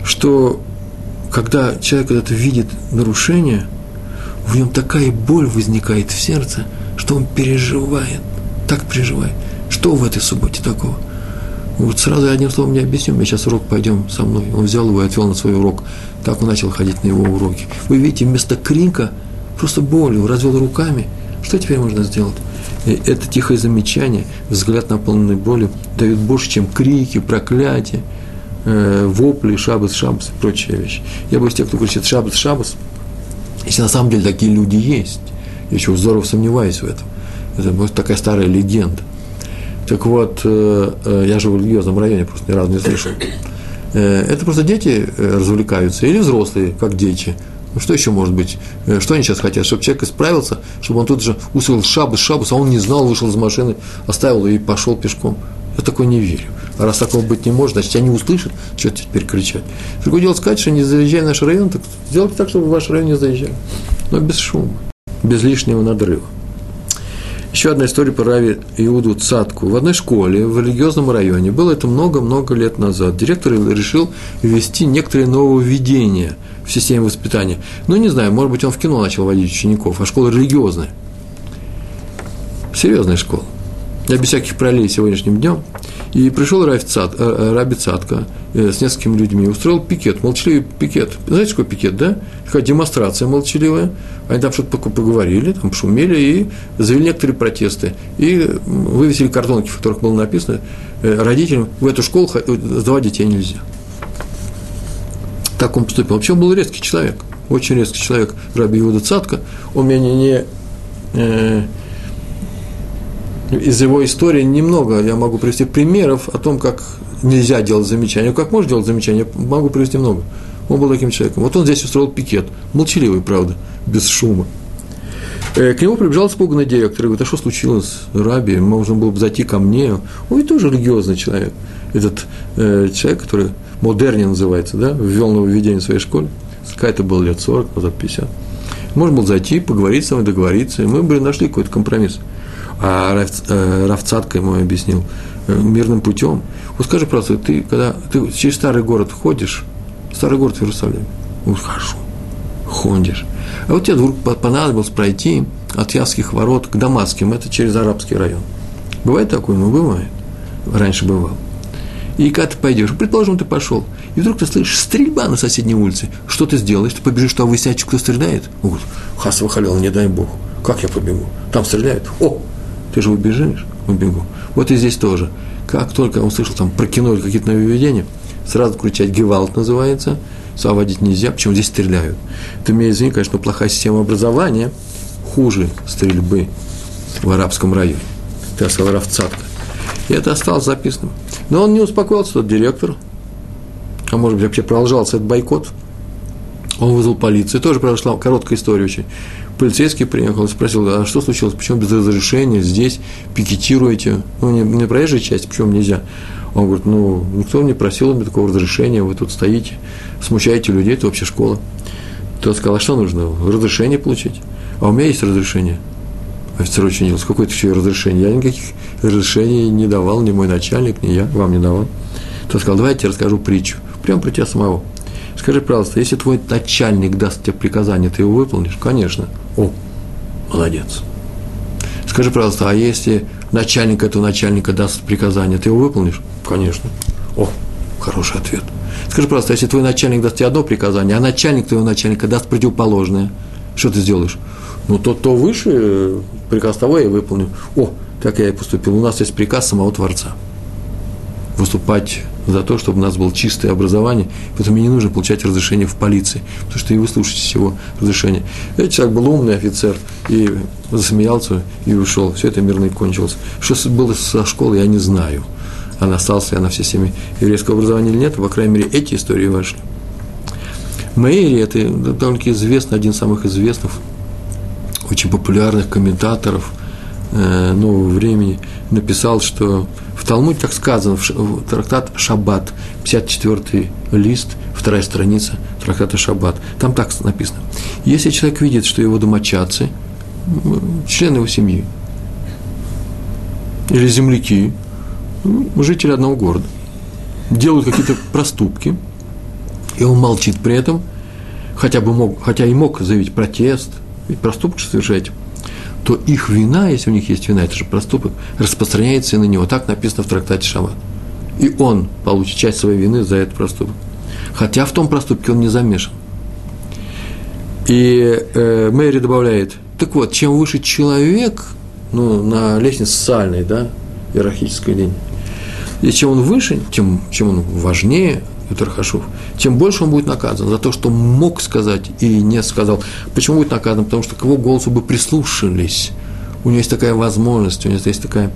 что когда человек это видит нарушение, в нем такая боль возникает в сердце, что он переживает так переживай. Что в этой субботе такого? Вот сразу я одним словом не объясню, мы сейчас урок пойдем со мной. Он взял его и отвел на свой урок. Так он начал ходить на его уроки. Вы видите, вместо крика просто болью, развел руками. Что теперь можно сделать? И это тихое замечание, взгляд наполненный болью, дает больше, чем крики, проклятия, э, вопли, шабас, шабас и прочие вещи. Я боюсь тех, кто кричит шабас, шабас, если на самом деле такие люди есть. Я еще здорово сомневаюсь в этом. Это может такая старая легенда. Так вот, э, э, я живу в религиозном районе, просто ни разу не слышал. Э, это просто дети развлекаются, или взрослые, как дети. Ну, что еще может быть? Что они сейчас хотят? Чтобы человек исправился, чтобы он тут же усвоил шабус, шабус, а он не знал, вышел из машины, оставил и пошел пешком. Я такой не верю. А раз такого быть не может, значит, тебя не услышат, что теперь кричать. Другое дело сказать, что не заезжай в наш район, так сделайте так, чтобы в ваш район не заезжали. Но без шума, без лишнего надрыва. Еще одна история про Рави Иуду Цатку. В одной школе в религиозном районе, было это много-много лет назад, директор решил ввести некоторые нововведения в системе воспитания. Ну, не знаю, может быть, он в кино начал водить учеников, а школа религиозная. Серьезная школа. Я без всяких параллелей сегодняшним днем. И пришел э, э, Раби Цатка э, с несколькими людьми, устроил пикет, молчаливый пикет. Знаете, какой пикет, да? Такая демонстрация молчаливая. Они там что-то поговорили, там шумели и завели некоторые протесты. И вывесили картонки, в которых было написано, родителям в эту школу сдавать детей нельзя. Так он поступил. Вообще он был резкий человек, очень резкий человек, Раби Иуда Цатка. Он меня не, не из его истории немного я могу привести примеров о том, как нельзя делать замечания. Как можно делать замечания, могу привести много. Он был таким человеком. Вот он здесь устроил пикет, молчаливый, правда, без шума. Э, к нему прибежал испуганный директор и говорит, а что случилось, Раби, можно было бы зайти ко мне. Он тоже религиозный человек. Этот э, человек, который модерни называется, да, ввел нововведение в своей школе. Какая-то было лет 40, назад 50. Можно было зайти, поговорить с вами, договориться, и мы бы нашли какой-то компромисс а Равцатка ему объяснил, э, мирным путем. Вот скажи просто, ты когда ты через старый город ходишь, старый город в Иерусалиме, вот хожу, ходишь, а вот тебе вдруг понадобилось пройти от Явских ворот к Дамасским, это через арабский район. Бывает такое? Ну, бывает. Раньше бывал. И когда ты пойдешь, предположим, ты пошел, и вдруг ты слышишь стрельба на соседней улице. Что ты сделаешь? Ты побежишь, что выяснять, кто стреляет? Он говорит, хас выхалил, не дай бог. Как я побегу? Там стреляют. О, ты же убежишь, убегу. Вот и здесь тоже. Как только он услышал там про кино или какие-то нововведения, сразу кричать «гевалт» называется, соводить нельзя, почему здесь стреляют. Ты меня извини, конечно, плохая система образования, хуже стрельбы в арабском районе. Ты сказал Равцатка. И это осталось записанным. Но он не успокоился, тот директор, а может быть, вообще продолжался этот бойкот. Он вызвал полицию. Тоже прошла короткая история очень. Полицейский приехал и спросил, а что случилось, почему без разрешения здесь пикетируете? Ну, не, не проезжая часть, почему нельзя? Он говорит, ну, никто не просил мне такого разрешения, вы тут стоите, смущаете людей, это вообще школа. Тот сказал, а что нужно? Разрешение получить. А у меня есть разрешение. Офицер очень удивился, какое то еще разрешение? Я никаких разрешений не давал, ни мой начальник, ни я вам не давал. Тот сказал, давайте я расскажу притчу. Прямо про тебя самого. Скажи, пожалуйста, если твой начальник даст тебе приказание, ты его выполнишь? Конечно. О, молодец. Скажи, пожалуйста, а если начальник этого начальника даст приказание, ты его выполнишь? Конечно. О, хороший ответ. Скажи, пожалуйста, если твой начальник даст тебе одно приказание, а начальник твоего начальника даст противоположное, что ты сделаешь? Ну, то, то выше, приказ того я выполню. О, так я и поступил. У нас есть приказ самого Творца. Выступать за то, чтобы у нас было чистое образование, поэтому мне не нужно получать разрешение в полиции, потому что и вы слушаете всего разрешения. Этот человек был умный офицер и засмеялся и ушел. Все это мирно и кончилось. Что было со школой, я не знаю. Она остался она в системе еврейского образования или нет, по крайней мере, эти истории вошли. Мэйри – это довольно известный, один из самых известных, очень популярных комментаторов э, нового времени, написал, что Талмуде так сказано, в трактат Шаббат, 54 лист, вторая страница трактата Шаббат. Там так написано. Если человек видит, что его домочадцы, члены его семьи, или земляки, жители одного города, делают какие-то проступки, и он молчит при этом, хотя, бы мог, хотя и мог заявить протест, ведь проступок совершать, то их вина, если у них есть вина, это же проступок, распространяется и на него. Так написано в трактате Шаббат. И он получит часть своей вины за этот проступок. Хотя в том проступке он не замешан. И э, Мэри добавляет, так вот, чем выше человек, ну, на лестнице социальной, да, иерархической линии, и чем он выше, тем, чем он важнее, Петр Хашув, тем больше он будет наказан за то, что мог сказать и не сказал. Почему будет наказан? Потому что к его голосу бы прислушались. У него есть такая возможность, у него есть такая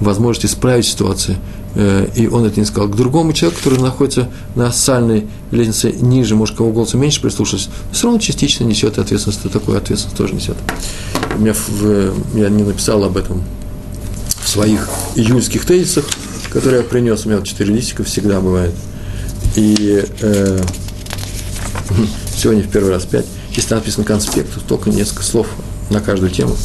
возможность исправить ситуацию, э, и он это не сказал. К другому человеку, который находится на социальной лестнице ниже, может, кого голоса меньше прислушаться, все равно частично несет ответственность, такую ответственность тоже несет. У меня в, я не написал об этом в своих июльских тезисах, которые я принес, у меня четыре листика всегда бывает. И э, (laughs) сегодня в первый раз пять. Здесь написано конспект, только несколько слов на каждую тему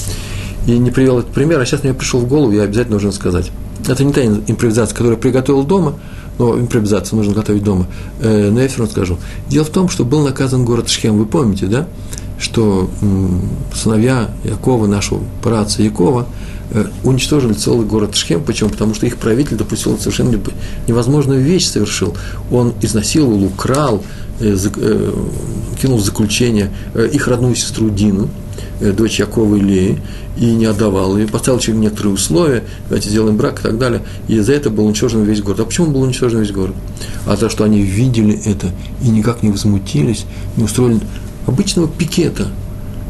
и не привел этот пример, а сейчас мне пришел в голову, я обязательно должен сказать. Это не та импровизация, которую я приготовил дома, но импровизацию нужно готовить дома. Э, но я все равно скажу. Дело в том, что был наказан город Шхем, вы помните, да? Что сыновья Якова, нашего праца Якова, э, уничтожили целый город Шхем. Почему? Потому что их правитель допустил совершенно невозможную вещь совершил. Он изнасиловал, украл, э, кинул в заключение их родную сестру Дину, дочь Якова и и не отдавал, и поставил через некоторые условия, давайте сделаем брак и так далее, и за это был уничтожен весь город. А почему был уничтожен весь город? А то, что они видели это и никак не возмутились, не устроили обычного пикета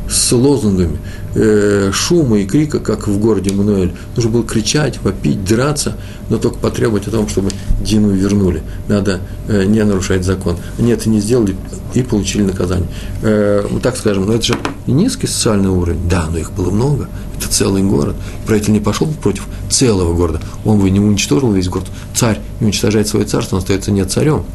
с лозунгами, э, шума и крика, как в городе Мануэль. Нужно было кричать, вопить, драться, но только потребовать о том, чтобы Дину вернули. Надо э, не нарушать закон. Они это не сделали и получили наказание. Э, мы так скажем, но это же низкий социальный уровень. Да, но их было много. Это целый город. Правитель не пошел против целого города. Он бы не уничтожил весь город. Царь не уничтожает свое царство, он остается не царем.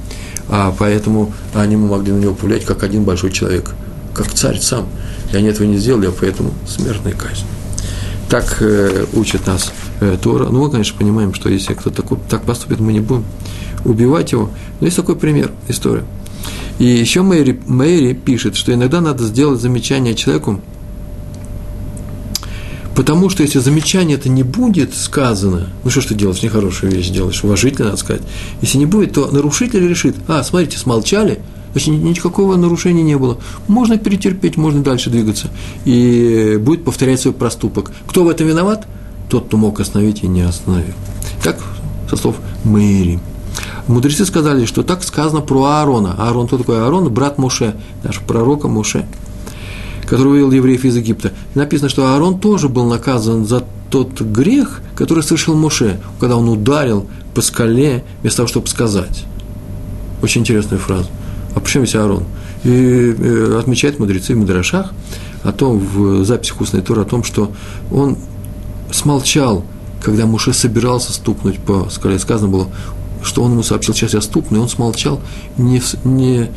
А поэтому они могли на него повлиять как один большой человек, как царь сам. И они этого не сделали, а поэтому смертная казнь. Так э, учит нас э, Тора. Ну, мы, конечно, понимаем, что если кто-то такой, так поступит, мы не будем убивать его. Но есть такой пример, история. И еще Мэри, Мэри пишет, что иногда надо сделать замечание человеку, Потому что если замечание это не будет сказано, ну что ж ты делаешь, нехорошую вещь делаешь, уважительно надо сказать. Если не будет, то нарушитель решит, а, смотрите, смолчали, значит, никакого нарушения не было. Можно перетерпеть, можно дальше двигаться. И будет повторять свой проступок. Кто в этом виноват? Тот, кто мог остановить и не остановил. Так, со слов Мэри. Мудрецы сказали, что так сказано про Аарона. Аарон, кто такой Аарон? Брат Муше, наш пророка Муше, который вывел евреев из Египта. Написано, что Аарон тоже был наказан за тот грех, который совершил Муше, когда он ударил по скале вместо того, чтобы сказать. Очень интересная фраза. А почему здесь Аарон? И э, отмечают мудрецы в Мидрашах о том, в записях устной Торы, о том, что он смолчал, когда Муше собирался стукнуть по скале. Сказано было, что он ему сообщил, сейчас я стукну, и он смолчал, не, не,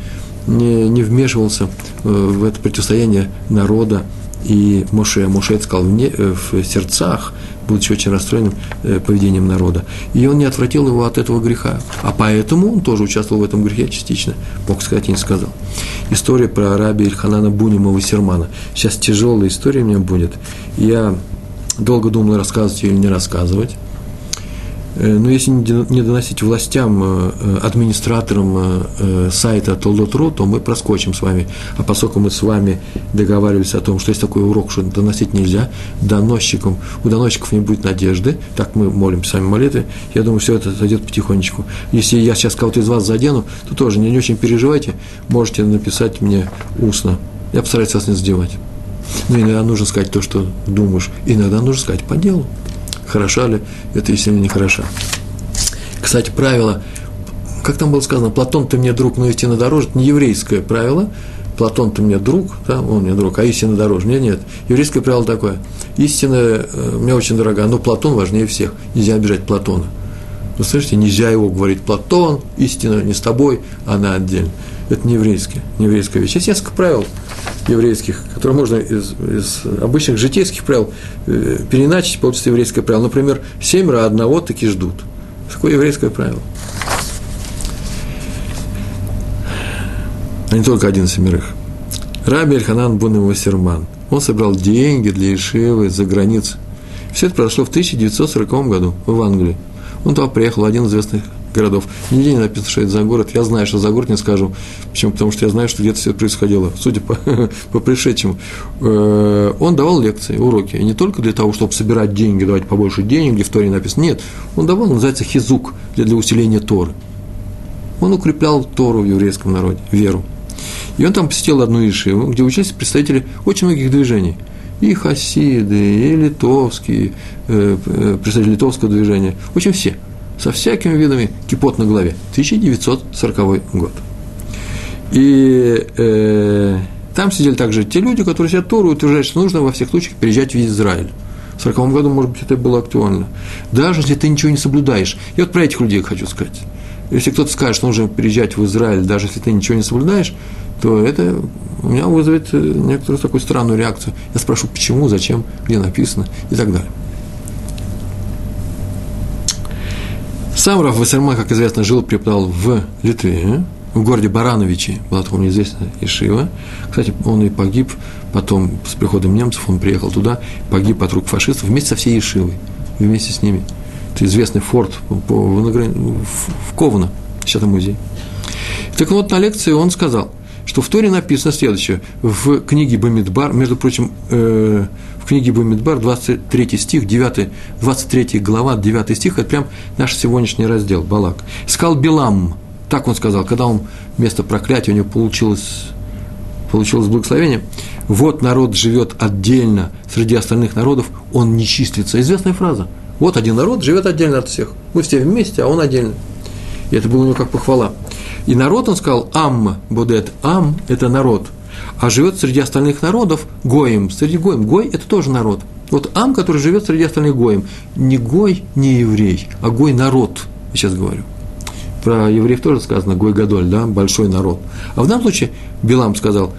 не, не вмешивался э, в это противостояние народа и Моше. Моше это сказал вне, э, в сердцах, будучи очень расстроенным э, поведением народа. И он не отвратил его от этого греха. А поэтому он тоже участвовал в этом грехе частично. Мог сказать и не сказал. История про раби Ильханана Бунимова Сермана. Сейчас тяжелая история у меня будет. Я долго думал, рассказывать ее или не рассказывать. Э, но если не доносить властям, э, э, администраторам сайта Толдот.ру, то мы проскочим с вами. А поскольку мы с вами договаривались о том, что есть такой урок, что доносить нельзя, доносчикам, у доносчиков не будет надежды, так мы молим сами молитвы, я думаю, все это зайдет потихонечку. Если я сейчас кого-то из вас задену, то тоже не, не очень переживайте, можете написать мне устно. Я постараюсь вас не задевать. Но иногда нужно сказать то, что думаешь, иногда нужно сказать по делу хороша ли это если не хороша. Кстати, правило, как там было сказано, Платон ты мне друг, но истина дороже, это не еврейское правило, Платон ты мне друг, да, он мне друг, а истина дороже. Нет, нет. Еврейское правило такое. Истина э, мне очень дорога, но Платон важнее всех. Нельзя обижать Платона. Вы слышите, нельзя его говорить Платон, истина не с тобой, она отдельно. Это не еврейское, не еврейская вещь. Есть несколько правил еврейских, которые можно из, из обычных житейских правил э, переначить, получится еврейское правило. Например, семеро одного таки ждут. Такое еврейское правило. А не только один семерых. Раби Эльханан Бун Вассерман. Он собрал деньги для Ишивы за границей. Все это произошло в 1940 году в Англии. Он туда приехал, один из известных городов. Нигде не написано, что это за город. Я знаю, что за город не скажу. Почему? Потому что я знаю, что где-то все это происходило, судя по, (laughs) по пришедшему. Э, он давал лекции, уроки. И не только для того, чтобы собирать деньги, давать побольше денег, где в Торе написано. Нет, он давал, называется хизук, для, для усиления Торы. Он укреплял Тору в еврейском народе, веру. И он там посетил одну ишиву, где учились представители очень многих движений. И хасиды, и литовские, э, э представители литовского движения. Очень все – со всякими видами кипот на голове. 1940 год. И э, там сидели также те люди, которые себя Тору утверждают, что нужно во всех случаях переезжать в Израиль. В 40 году, может быть, это было актуально. Даже если ты ничего не соблюдаешь. И вот про этих людей хочу сказать. Если кто-то скажет, что нужно переезжать в Израиль, даже если ты ничего не соблюдаешь, то это у меня вызовет э, некоторую такую странную реакцию. Я спрошу, почему, зачем, где написано и так далее. Сам Раф Вассерман, как известно, жил, преподавал в Литве, в городе Барановичи, была такая неизвестная Ишива. Кстати, он и погиб потом, с приходом немцев, он приехал туда, погиб от рук фашистов вместе со всей Ишивой, вместе с ними. Это известный форт по, в Ковно, сейчас это музей. Так вот, на лекции он сказал, что в Торе написано следующее, в книге Бамидбар, между прочим, э, в книге Бамидбар, 23 стих, 9, 23 глава, 9 стих, это прям наш сегодняшний раздел, Балак. Сказал Билам, так он сказал, когда он вместо проклятия у него получилось, получилось благословение, вот народ живет отдельно среди остальных народов, он не числится. Известная фраза. Вот один народ живет отдельно от всех. Мы все вместе, а он отдельно. И это было у него как похвала. И народ, он сказал, Ам Бодет, Ам – это народ – а живет среди остальных народов Гоем. Среди Гоем. Гой – это тоже народ. Вот Ам, который живет среди остальных Гоем. Не Гой, не еврей, а Гой – народ, я сейчас говорю. Про евреев тоже сказано Гой Гадоль, да, большой народ. А в данном случае Билам сказал,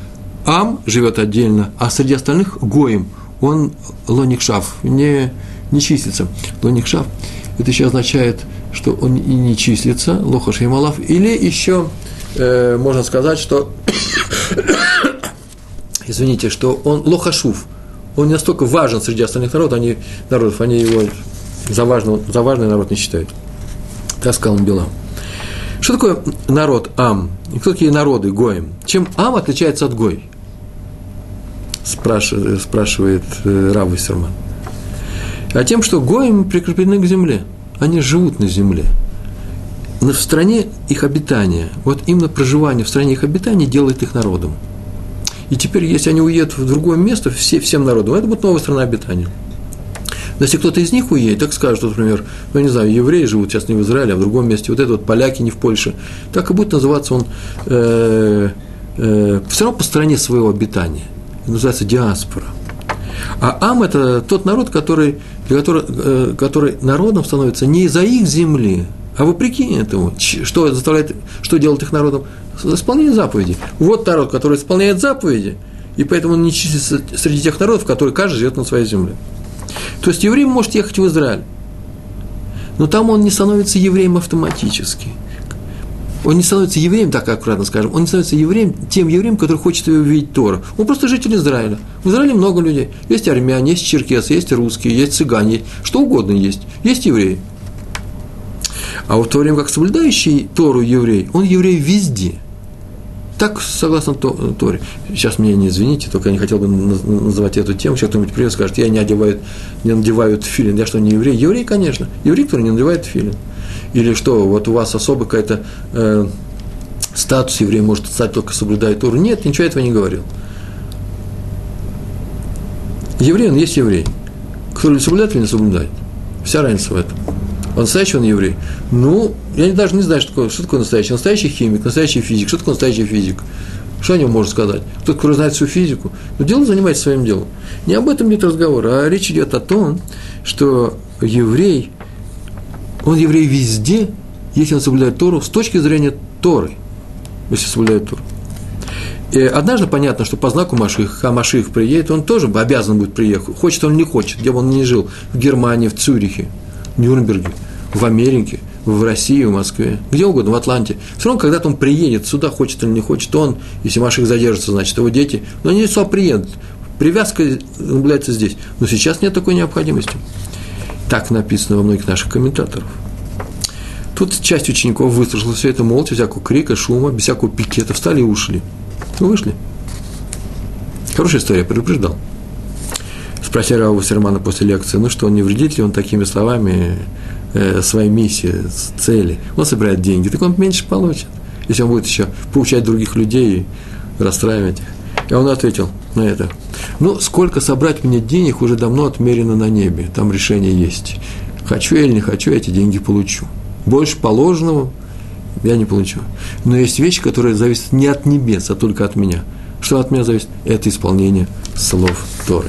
Ам живет отдельно, а среди остальных Гоем. Он лоникшав, не, не числится. Лоникшав – это еще означает, что он и не числится, лохаш и или еще э, можно сказать, что извините, что он лохашув, он не настолько важен среди остальных народов, они, народов, они его за, важного, за важный народ не считают. Так сказал Билам. Что такое народ Ам? И кто такие народы Гоем? Чем Ам отличается от Гой? Спрашивает, спрашивает э, Рав Виссерман. А тем, что Гоем прикреплены к земле. Они живут на земле. Но в стране их обитания, вот именно проживание в стране их обитания делает их народом. И теперь, если они уедут в другое место, все, всем народом, это будет новая страна обитания. Но если кто-то из них уедет, так скажет, например, ну, не знаю, евреи живут сейчас не в Израиле, а в другом месте, вот это вот поляки не в Польше, так и будет называться он э, э, все равно по стране своего обитания. Это называется диаспора. А Ам – это тот народ, который, для которого, э, который народом становится не из-за их земли, а вопреки этому, что заставляет, что делает их народом? Исполнение заповедей. Вот народ, который исполняет заповеди, и поэтому он не числится среди тех народов, которые каждый живет на своей земле. То есть еврей может ехать в Израиль, но там он не становится евреем автоматически. Он не становится евреем, так аккуратно скажем, он не становится евреем, тем евреем, который хочет увидеть Тора. Он просто житель Израиля. В Израиле много людей. Есть армяне, есть черкесы, есть русские, есть цыгане, что угодно есть. Есть евреи. А в то время как соблюдающий Тору еврей, он еврей везде. Так, согласно Торе. Сейчас меня не извините, только я не хотел бы называть эту тему. Сейчас кто-нибудь придет и скажет, я не одеваю, не надеваю филин. Я что, не еврей? Еврей, конечно. Еврей, который не надевает филин. Или что, вот у вас особый какая-то э, статус еврей может стать только соблюдая Тору. Нет, ничего этого не говорил. Еврей, он есть еврей. Кто ли соблюдает или не соблюдает. Вся разница в этом. Он настоящий он еврей? Ну, я даже не знаю, что такое, что такое настоящий. Настоящий химик, настоящий физик. Что такое настоящий физик? Что о нем можно сказать? Тот, кто знает всю физику. Но дело занимается своим делом. Не об этом идет разговор, а речь идет о том, что еврей, он еврей везде, если он соблюдает Тору, с точки зрения Торы, если соблюдает Тору. И однажды понятно, что по знаку Маших, а Маших приедет, он тоже обязан будет приехать. Хочет он, не хочет, где бы он ни жил, в Германии, в Цюрихе, Нюрнберге, в Америке, в России, в Москве, где угодно, в Атланте. Все равно, когда-то он приедет сюда, хочет или не хочет, он, если Маших задержится, значит, его дети, но они сюда приедут. Привязка наблюдается здесь. Но сейчас нет такой необходимости. Так написано во многих наших комментаторов. Тут часть учеников выслушала все это молча, всякого крика, шума, без всякого пикета, встали и ушли. Вышли. Хорошая история, предупреждал. Спросили Рава Сермана после лекции, ну что, не вредит ли он такими словами э, своей миссии, цели? Он собирает деньги, так он меньше получит, если он будет еще поучать других людей и расстраивать их. И он ответил на это. Ну, сколько собрать мне денег уже давно отмерено на небе, там решение есть. Хочу я или не хочу, эти деньги получу. Больше положенного я не получу. Но есть вещи, которые зависят не от небес, а только от меня. Что от меня зависит? Это исполнение слов Торы.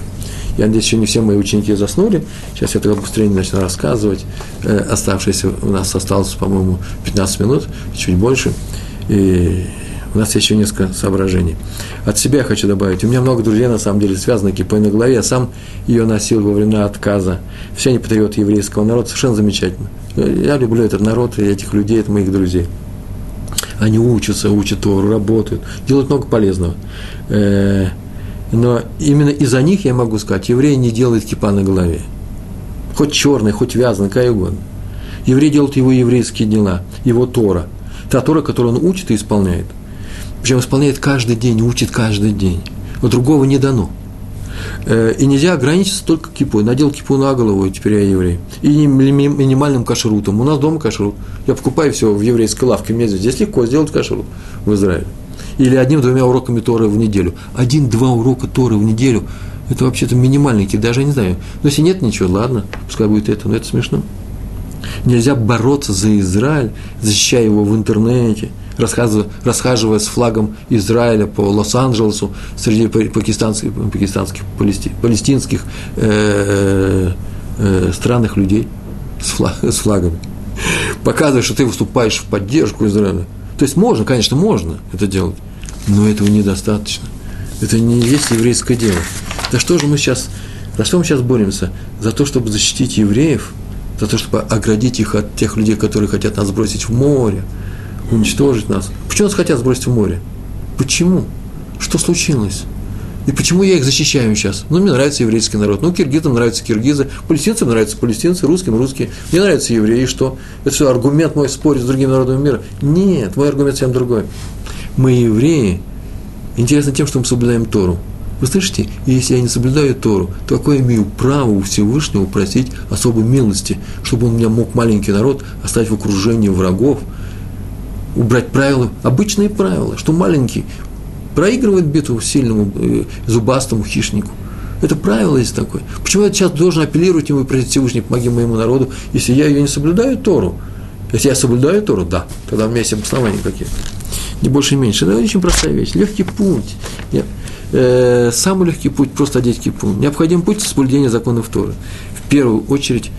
Я надеюсь, еще не все мои ученики заснули. Сейчас я тогда быстрее начну рассказывать. Э, оставшиеся у нас осталось, по-моему, 15 минут, чуть больше. И у нас еще несколько соображений. От себя я хочу добавить. У меня много друзей, на самом деле, связаны кипой на голове. Я сам ее носил во времена отказа. Все они патриоты еврейского народа. Совершенно замечательно. Я люблю этот народ и этих людей, это моих друзей. Они учатся, учат Тору, работают, делают много полезного. Но именно из-за них я могу сказать, еврей не делает кипа на голове. Хоть черный, хоть вязаный, какая угодно. Еврей делает его еврейские дела, его Тора. Та Тора, которую он учит и исполняет. Причем исполняет каждый день, учит каждый день. Вот другого не дано. Э, и нельзя ограничиться только кипой. Надел кипу на голову, и теперь я еврей. И минимальным кашрутом. У нас дома кашрут. Я покупаю все в еврейской лавке. Мне здесь легко сделать кашрут в Израиле. Или одним-двумя уроками Торы в неделю. Один-два урока Торы в неделю – это вообще-то минимальный кит, даже не знаю. Но если нет ничего, ладно, пускай будет это, но это смешно. Нельзя бороться за Израиль, защищая его в интернете – расхаживая, расхаживая с флагом Израиля по Лос-Анджелесу среди пакистанских, пакистанских палести, палестинских э, э, странных людей с, флаг, (laughs) с флагами. Показывая, что ты выступаешь в поддержку Израиля. То есть можно, конечно, можно это делать, но этого недостаточно. Это не есть еврейское дело. За что же мы сейчас, за что мы сейчас боремся? За то, чтобы защитить евреев, за то, чтобы оградить их от тех людей, которые хотят нас бросить в море, уничтожить нас. Почему нас хотят сбросить в море? Почему? Что случилось? И почему я их защищаю сейчас? Ну, мне нравится еврейский народ. Ну, киргизам нравятся киргизы, палестинцам нравятся палестинцы, русским русские. Мне нравятся евреи. И что? Это все аргумент мой спорить с другими народами мира? Нет, мой аргумент совсем другой. Мы евреи интересны тем, что мы соблюдаем Тору. Вы слышите? Если я не соблюдаю Тору, то какое я имею право у Всевышнего просить особой милости, чтобы он меня мог маленький народ оставить в окружении врагов – убрать правила, обычные правила, что маленький проигрывает битву сильному, э, зубастому хищнику. Это правило есть такое. Почему я сейчас должен апеллировать ему и просить Всевышний, помоги моему народу, если я ее не соблюдаю, Тору? Если я соблюдаю Тору, да, тогда у меня есть обоснования какие-то. Не больше и меньше. Это очень простая вещь. Легкий путь. Я, э, самый легкий путь – просто одеть кипу. Необходим путь – соблюдения законов Торы. В первую очередь,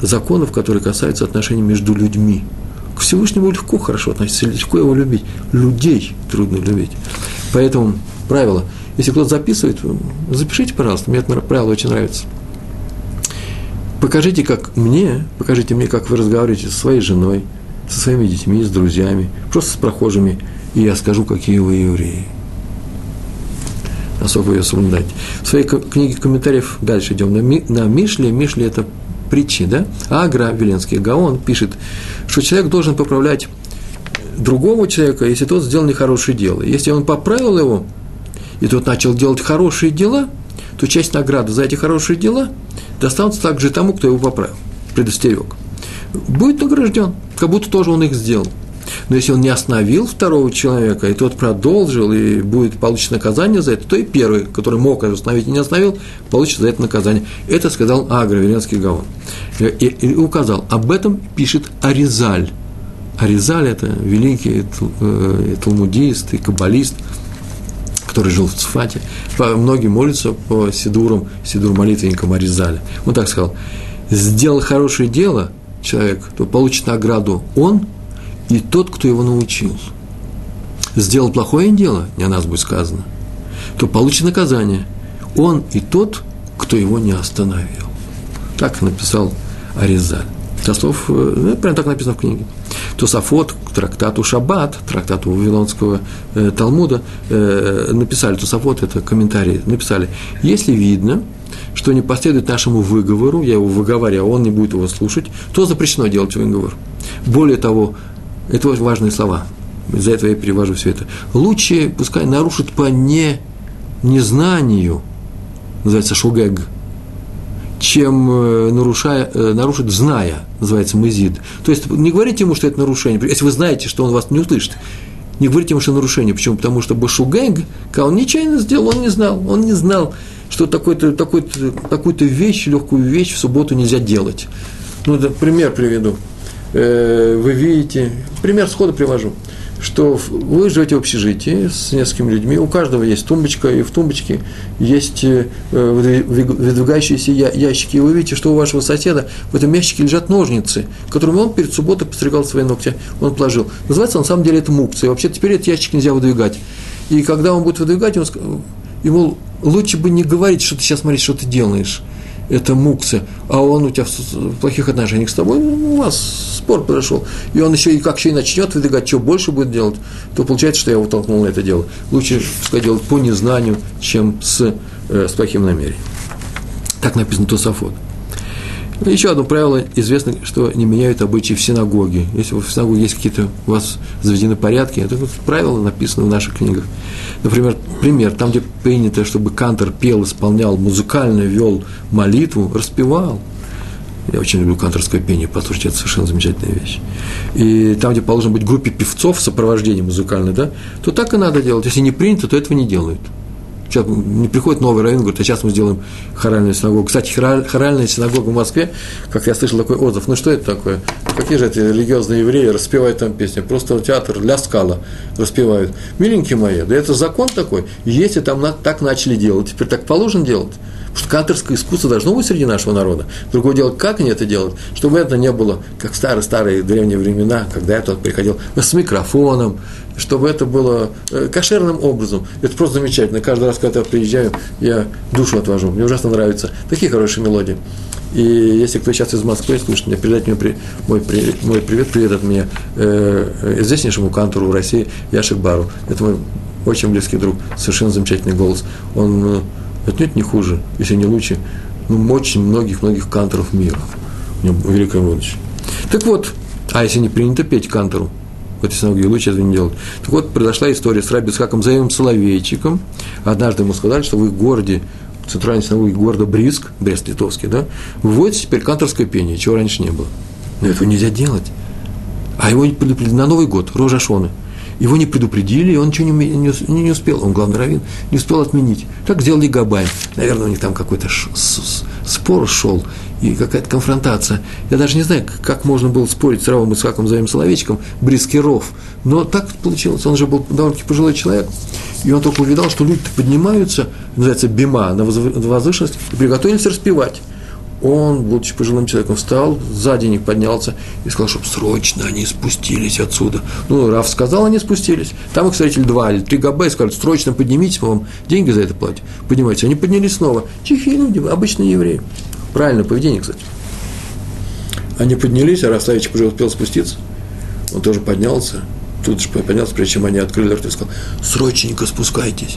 законов, которые касаются отношений между людьми – к Всевышнему легко хорошо относиться, легко его любить. Людей трудно любить. Поэтому правило, если кто-то записывает, запишите, пожалуйста, мне это правило очень нравится. Покажите, как мне, покажите мне, как вы разговариваете со своей женой, со своими детьми, с друзьями, просто с прохожими, и я скажу, какие вы евреи. Насколько ее соблюдаете. В своей книге комментариев дальше идем на, Ми, на Мишле. Мишле – это притчи, да? Агра, Веленский Гаон пишет, что человек должен поправлять другого человека, если тот сделал нехорошее дело. Если он поправил его, и тот начал делать хорошие дела, то часть награды за эти хорошие дела достанется также тому, кто его поправил, предостерег. Будет награжден, как будто тоже он их сделал. Но если он не остановил второго человека, и тот продолжил, и будет получить наказание за это, то и первый, который мог остановить и не остановил, получит за это наказание. Это сказал Агро, Веленский Гаон. И, и указал, об этом пишет Аризаль. Аризаль – это великий э, талмудист и каббалист, который жил в Цфате. Многие молятся по Сидурам, Сидур молитвенникам Аризаля. Он так сказал, сделал хорошее дело человек, то получит награду он и тот, кто его научил. Сделал плохое дело, не о нас будет сказано, то получит наказание. Он и тот, кто его не остановил. Так написал Аризаль. Со слов, э, ну, прям так написано в книге. Тософот трактату Шаббат, трактату Вавилонского э, Талмуда, э, написали, Тософот, это комментарии, написали, если видно, что не последует нашему выговору, я его выговариваю, а он не будет его слушать, то запрещено делать выговор. Более того, это очень важные слова, из-за этого я перевожу все это. Лучше, пускай нарушит по не, незнанию, называется шугег, чем э, нарушая, э, нарушит, зная, называется мызид. То есть не говорите ему, что это нарушение. Если вы знаете, что он вас не услышит, не говорите ему, что нарушение. Почему? Потому что Башугэнг, он нечаянно сделал, он не знал. Он не знал, что такой-то, такой-то, такую-то вещь, легкую вещь в субботу нельзя делать. Ну, да, пример приведу. Э, вы видите, пример схода привожу что вы живете в общежитии с несколькими людьми, у каждого есть тумбочка, и в тумбочке есть э, выдвигающиеся ящики, и вы видите, что у вашего соседа в этом ящике лежат ножницы, которыми он перед субботой постригал свои ногти, он положил. Называется, на самом деле, это мукция. Вообще теперь этот ящик нельзя выдвигать. И когда он будет выдвигать, он, ему лучше бы не говорить, что ты сейчас, смотри, что ты делаешь это муксы, а он у тебя в плохих отношениях с тобой, ну, у вас спор произошел, и он еще и как еще и начнет выдвигать, что больше будет делать, то получается, что я его толкнул на это дело. Лучше, пускай делать по незнанию, чем с, э, с плохим намерением. Так написано Тософот. Еще одно правило известно, что не меняют обычаи в синагоге. Если в синагоге есть какие-то у вас заведены порядки, это правило написано в наших книгах. Например, пример, там, где принято, чтобы кантор пел, исполнял, музыкально вел молитву, распевал. Я очень люблю канторское пение, послушайте, это совершенно замечательная вещь. И там, где положено быть группе певцов в сопровождении музыкальной, да, то так и надо делать. Если не принято, то этого не делают. Сейчас не приходит новый район, говорит, а сейчас мы сделаем хоральную синагогу. Кстати, хоральная синагога в Москве, как я слышал такой отзыв, ну что это такое? Какие же эти религиозные евреи распевают там песни? Просто театр для скала распевают. Миленькие мои, да это закон такой. Если там так начали делать, теперь так положено делать. Что канторское искусство должно быть среди нашего народа. Другое дело, как они это делают, чтобы это не было, как старые-старые древние времена, когда я тот приходил с микрофоном, чтобы это было э, кошерным образом. Это просто замечательно. Каждый раз, когда я приезжаю, я душу отвожу. Мне ужасно нравятся такие хорошие мелодии. И если кто сейчас из Москвы слышит, мне передать мне при, мой, при, мой привет, привет от меня э, известнейшему кантору в России Яшек Бару. Это мой очень близкий друг, совершенно замечательный голос. Он э, отнюдь не хуже, если не лучше, ну, очень многих-многих канторов мира. У него великое будущее. Так вот, а если не принято петь кантору, в этой синагоге лучше этого не делать. Так вот, произошла история с Раби Исхаком Заевым Соловейчиком. Однажды ему сказали, что в их городе, центральной синагоге города Бриск, Брест-Литовский, да, вводится теперь канторское пение, чего раньше не было. Но этого нельзя делать. А его предупредили на Новый год, Рожа Шоны. Его не предупредили, и он ничего не, не, успел, он главный раввин, не успел отменить. Так сделали Габай. Наверное, у них там какой-то спор шел, и какая-то конфронтация. Я даже не знаю, как можно было спорить с Равом Исхаком Заем Соловейчиком, Брискиров. Но так получилось. Он же был довольно-таки пожилой человек. И он только увидал, что люди поднимаются, называется бима, на возвышенность, и приготовились распевать. Он, будучи пожилым человеком, встал, сзади них поднялся и сказал, чтобы срочно они спустились отсюда. Ну, Раф сказал, они спустились. Там их встретили два или три габа и сказали, срочно поднимитесь, мы вам деньги за это платим. Поднимайтесь. Они поднялись снова. Тихие люди, обычные евреи. Правильное поведение, кстати. Они поднялись, а Раф уже успел спуститься. Он тоже поднялся. Тут же поднялся, прежде чем они открыли рот и сказал, срочненько спускайтесь.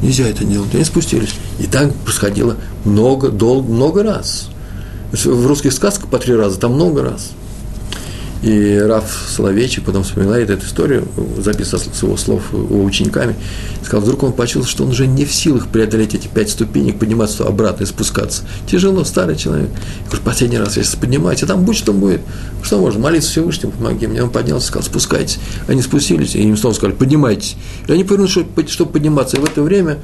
Нельзя это делать. Они спустились. И так происходило много, долго, много раз. В русских сказках по три раза, там много раз. И Раф Соловейчик потом вспоминает эту историю, записал с его слов его учениками, сказал, вдруг он почувствовал, что он уже не в силах преодолеть эти пять ступенек, подниматься обратно и спускаться. Тяжело, старый человек. Я говорю, последний раз, если поднимаете, там будет, что будет. Что можно, молиться Всевышнему, помоги мне. Он поднялся, сказал, спускайтесь. Они спустились, и им снова сказали, поднимайтесь. И они повернулись, чтобы подниматься. И в это время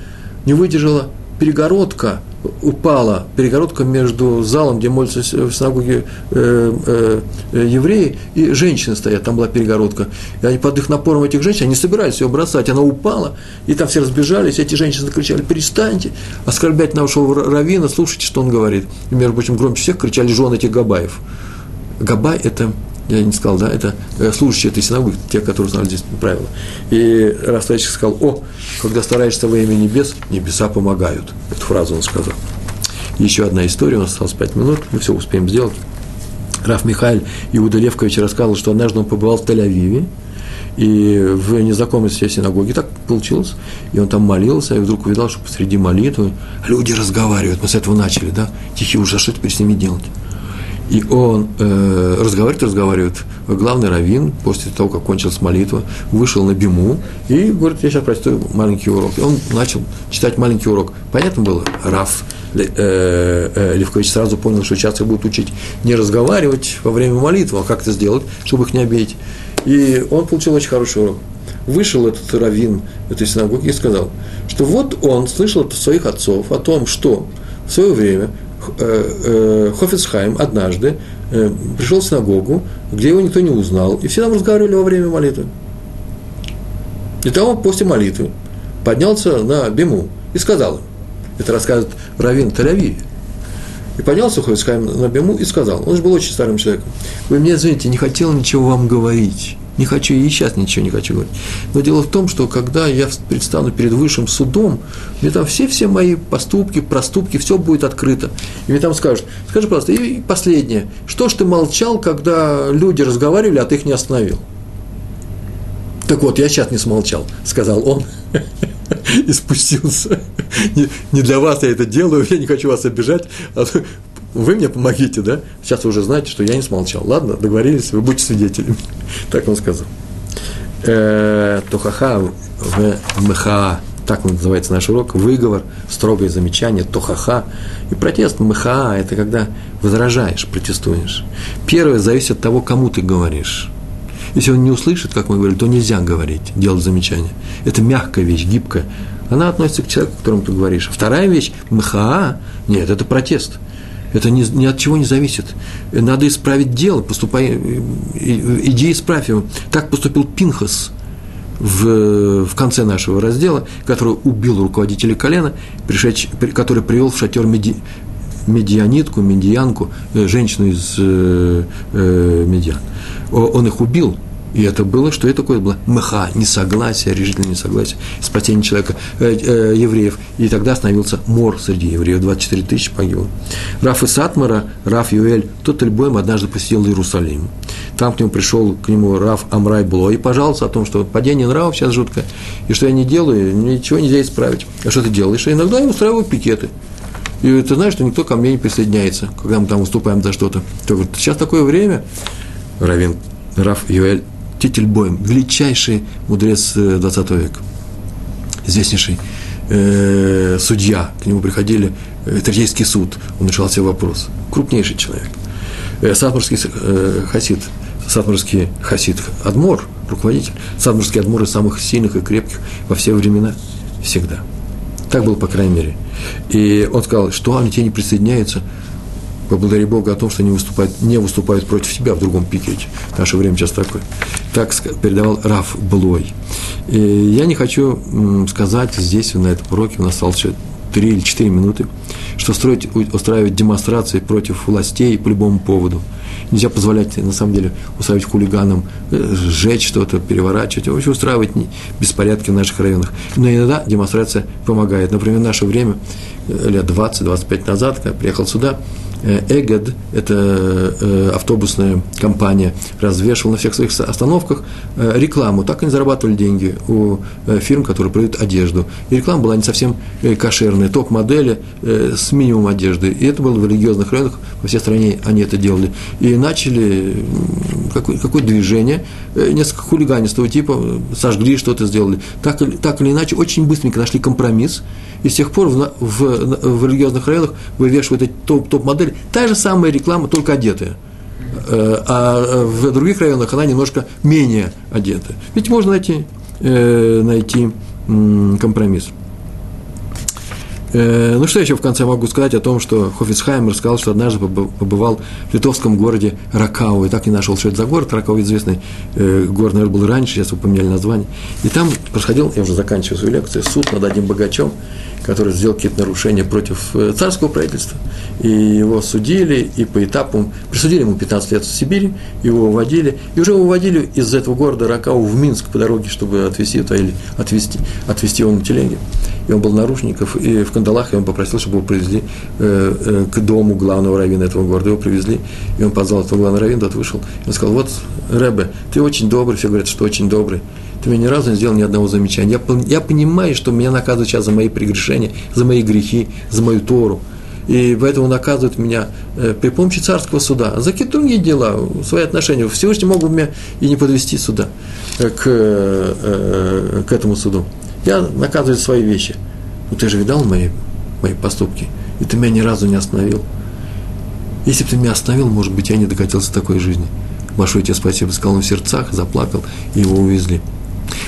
не выдержала перегородка упала, перегородка между залом, где молятся в синагоге э, э, э, евреи, и женщины стоят, там была перегородка. И они под их напором этих женщин, они собирались ее бросать, она упала, и там все разбежались, эти женщины закричали, перестаньте, оскорблять нашего равина, слушайте, что он говорит. И, между прочим, громче всех кричали жены этих габаев. Габай – это я не сказал, да, это э, служащие этой синагоги, те, которые знали здесь правила. И Растаевич сказал, о, когда стараешься во имя небес, небеса помогают. Эту фразу он сказал. Еще одна история, у нас осталось пять минут, мы все успеем сделать. Раф Михаил Иуда Левкович рассказывал, что однажды он побывал в Тель-Авиве, и в незнакомой себе синагоге так получилось, и он там молился, и вдруг увидел, что посреди молитвы люди разговаривают, мы с этого начали, да, тихий ужас, а что теперь с ними делать? И он э, разговаривает, разговаривает. Главный раввин, после того, как кончилась молитва, вышел на биму и говорит, я сейчас прочту маленький урок. И он начал читать маленький урок. Понятно было? Раф э, э, Левкович сразу понял, что сейчас их будут учить не разговаривать во время молитвы, а как это сделать, чтобы их не обидеть. И он получил очень хороший урок. Вышел этот раввин этой синагоги и сказал, что вот он слышал от своих отцов о том, что в свое время Хофицхайм однажды э, пришел в синагогу, где его никто не узнал, и все там разговаривали во время молитвы. И того после молитвы поднялся на Биму и сказал им, это рассказывает Равин тель и поднялся Хофицхайм на Биму и сказал, он же был очень старым человеком, вы мне, извините, не хотел ничего вам говорить, не хочу и сейчас ничего не хочу говорить. Но дело в том, что когда я предстану перед высшим судом, мне там все-все мои поступки, проступки, все будет открыто. И мне там скажут, скажи, пожалуйста, и последнее, что ж ты молчал, когда люди разговаривали, а ты их не остановил? Так вот, я сейчас не смолчал, сказал он (laughs) и спустился. Не, для вас я это делаю, я не хочу вас обижать, а вы мне помогите, да? Сейчас вы уже знаете, что я не смолчал. Ладно, договорились, вы будете свидетелями. (laughs) Так он сказал. Э, тохаха в мха, так называется наш урок, выговор, строгое замечание, тохаха. И протест мха – это когда возражаешь, протестуешь. Первое зависит от того, кому ты говоришь. Если он не услышит, как мы говорили, то нельзя говорить, делать замечание. Это мягкая вещь, гибкая. Она относится к человеку, которому ты говоришь. Вторая вещь – мха, нет, это протест – это ни, ни от чего не зависит. Надо исправить дело, поступай, иди исправь его. Так поступил Пинхас в, в конце нашего раздела, который убил руководителя колена, пришедший, который привел в шатер меди, медианитку, медианку, э, женщину из э, э, медиан. Он их убил, и это было, что это такое было? Меха, несогласие, решительное несогласие, спасение человека, э, э, евреев. И тогда становился мор среди евреев, 24 тысячи погибло. Раф из Сатмара, Раф Юэль, тот Эльбоем однажды посетил Иерусалим. Там к нему пришел к нему Раф Амрай Бло и пожаловался о том, что падение нравов сейчас жуткое, и что я не делаю, ничего нельзя исправить. А что ты делаешь? И иногда я устраиваю пикеты. И ты знаешь, что никто ко мне не присоединяется, когда мы там выступаем за что-то. Сейчас такое время, Равин Раф Юэль Тительбоем, величайший мудрец 20 э, века, известнейший э, судья, к нему приходили, э, Третейский суд, он решал все вопросы, крупнейший человек. Э, Сатмурский э, хасид, Сатмурский хасид Адмор, руководитель, Сатмурский Адмор из самых сильных и крепких во все времена, всегда. Так было, по крайней мере. И он сказал, что они тебе не присоединяются, поблагодари Бога о том, что они выступают, не выступают против себя в другом пикете. Наше время сейчас такое. Так передавал Раф Блой. И я не хочу сказать здесь, на этом уроке, у нас осталось еще три или четыре минуты, что строить, устраивать демонстрации против властей по любому поводу. Нельзя позволять, на самом деле, устраивать хулиганам, э, сжечь что-то, переворачивать, вообще устраивать беспорядки в наших районах. Но иногда демонстрация помогает. Например, в наше время, э, лет 20-25 назад, когда я приехал сюда, Эгед, это э, автобусная компания, развешивал на всех своих остановках э, рекламу. Так они зарабатывали деньги у фирм, которые продают одежду. И реклама была не совсем кошерная, топ-модели с минимум одежды. И это было в религиозных районах, во всей стране они это делали. И начали какое- какое движение, несколько хулиганистого типа, сожгли что-то, сделали. Так, так или иначе, очень быстренько нашли компромисс, и с тех пор в, в, в религиозных районах вывешивают эти топ, топ-модели. Та же самая реклама, только одетая. Э, а в других районах она немножко менее одета. Ведь можно найти, э, найти компромисс. Э, ну, что еще в конце могу сказать о том, что Хофицхайм рассказал, что однажды побывал в литовском городе Ракау, и так не нашел, что это за город. Ракау известный э, город, наверное, был раньше, сейчас вы поменяли название. И там происходил, я уже заканчиваю свою лекцию, суд над одним богачом, который сделал какие-то нарушения против э, царского правительства. И его судили, и по этапам присудили ему 15 лет в Сибири, его уводили, и уже уводили из этого города Ракау в Минск по дороге, чтобы отвезти туда или отвезти, отвезти его на телеге. И он был нарушников, и в кандалах, и он попросил, чтобы его привезли э, э, к дому главного раввина этого города. Его привезли, и он позвал этого главного раввина, тот вышел. И он сказал, вот, Рэбе, ты очень добрый, все говорят, что очень добрый. Ты мне ни разу не сделал ни одного замечания. Я, я понимаю, что меня наказывают сейчас за мои прегрешения, за мои грехи, за мою Тору. И поэтому наказывают меня э, при помощи царского суда. За какие другие дела, свои отношения. Всевышний мог бы меня и не подвести сюда, э, к, э, к этому суду. Я наказываю свои вещи. Но ты же видал мои, мои поступки, и ты меня ни разу не остановил. Если бы ты меня остановил, может быть, я не докатился до такой жизни. Большое тебе спасибо, сказал он в сердцах, заплакал, и его увезли.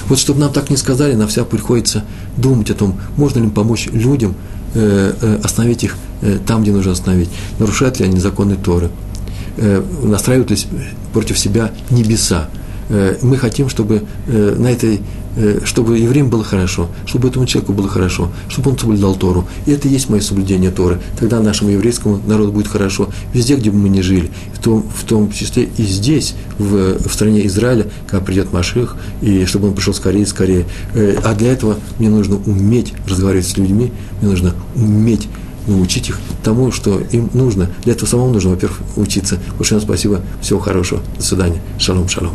Вот чтобы нам так не сказали, нам вся приходится думать о том, можно ли помочь людям э, э, остановить их э, там, где нужно остановить. Нарушают ли они законы Торы? Настраивают ли против себя небеса? Мы хотим, чтобы на этой чтобы евреям было хорошо, чтобы этому человеку было хорошо, чтобы он соблюдал Тору. И это и есть мое соблюдение Торы. Тогда нашему еврейскому народу будет хорошо везде, где бы мы ни жили, в том, в том числе и здесь, в, в стране Израиля, когда придет Маших, и чтобы он пришел скорее и скорее. Э, а для этого мне нужно уметь разговаривать с людьми, мне нужно уметь научить их тому, что им нужно. Для этого самому нужно, во-первых, учиться. Большое спасибо, всего хорошего, до свидания, шалом, шалом.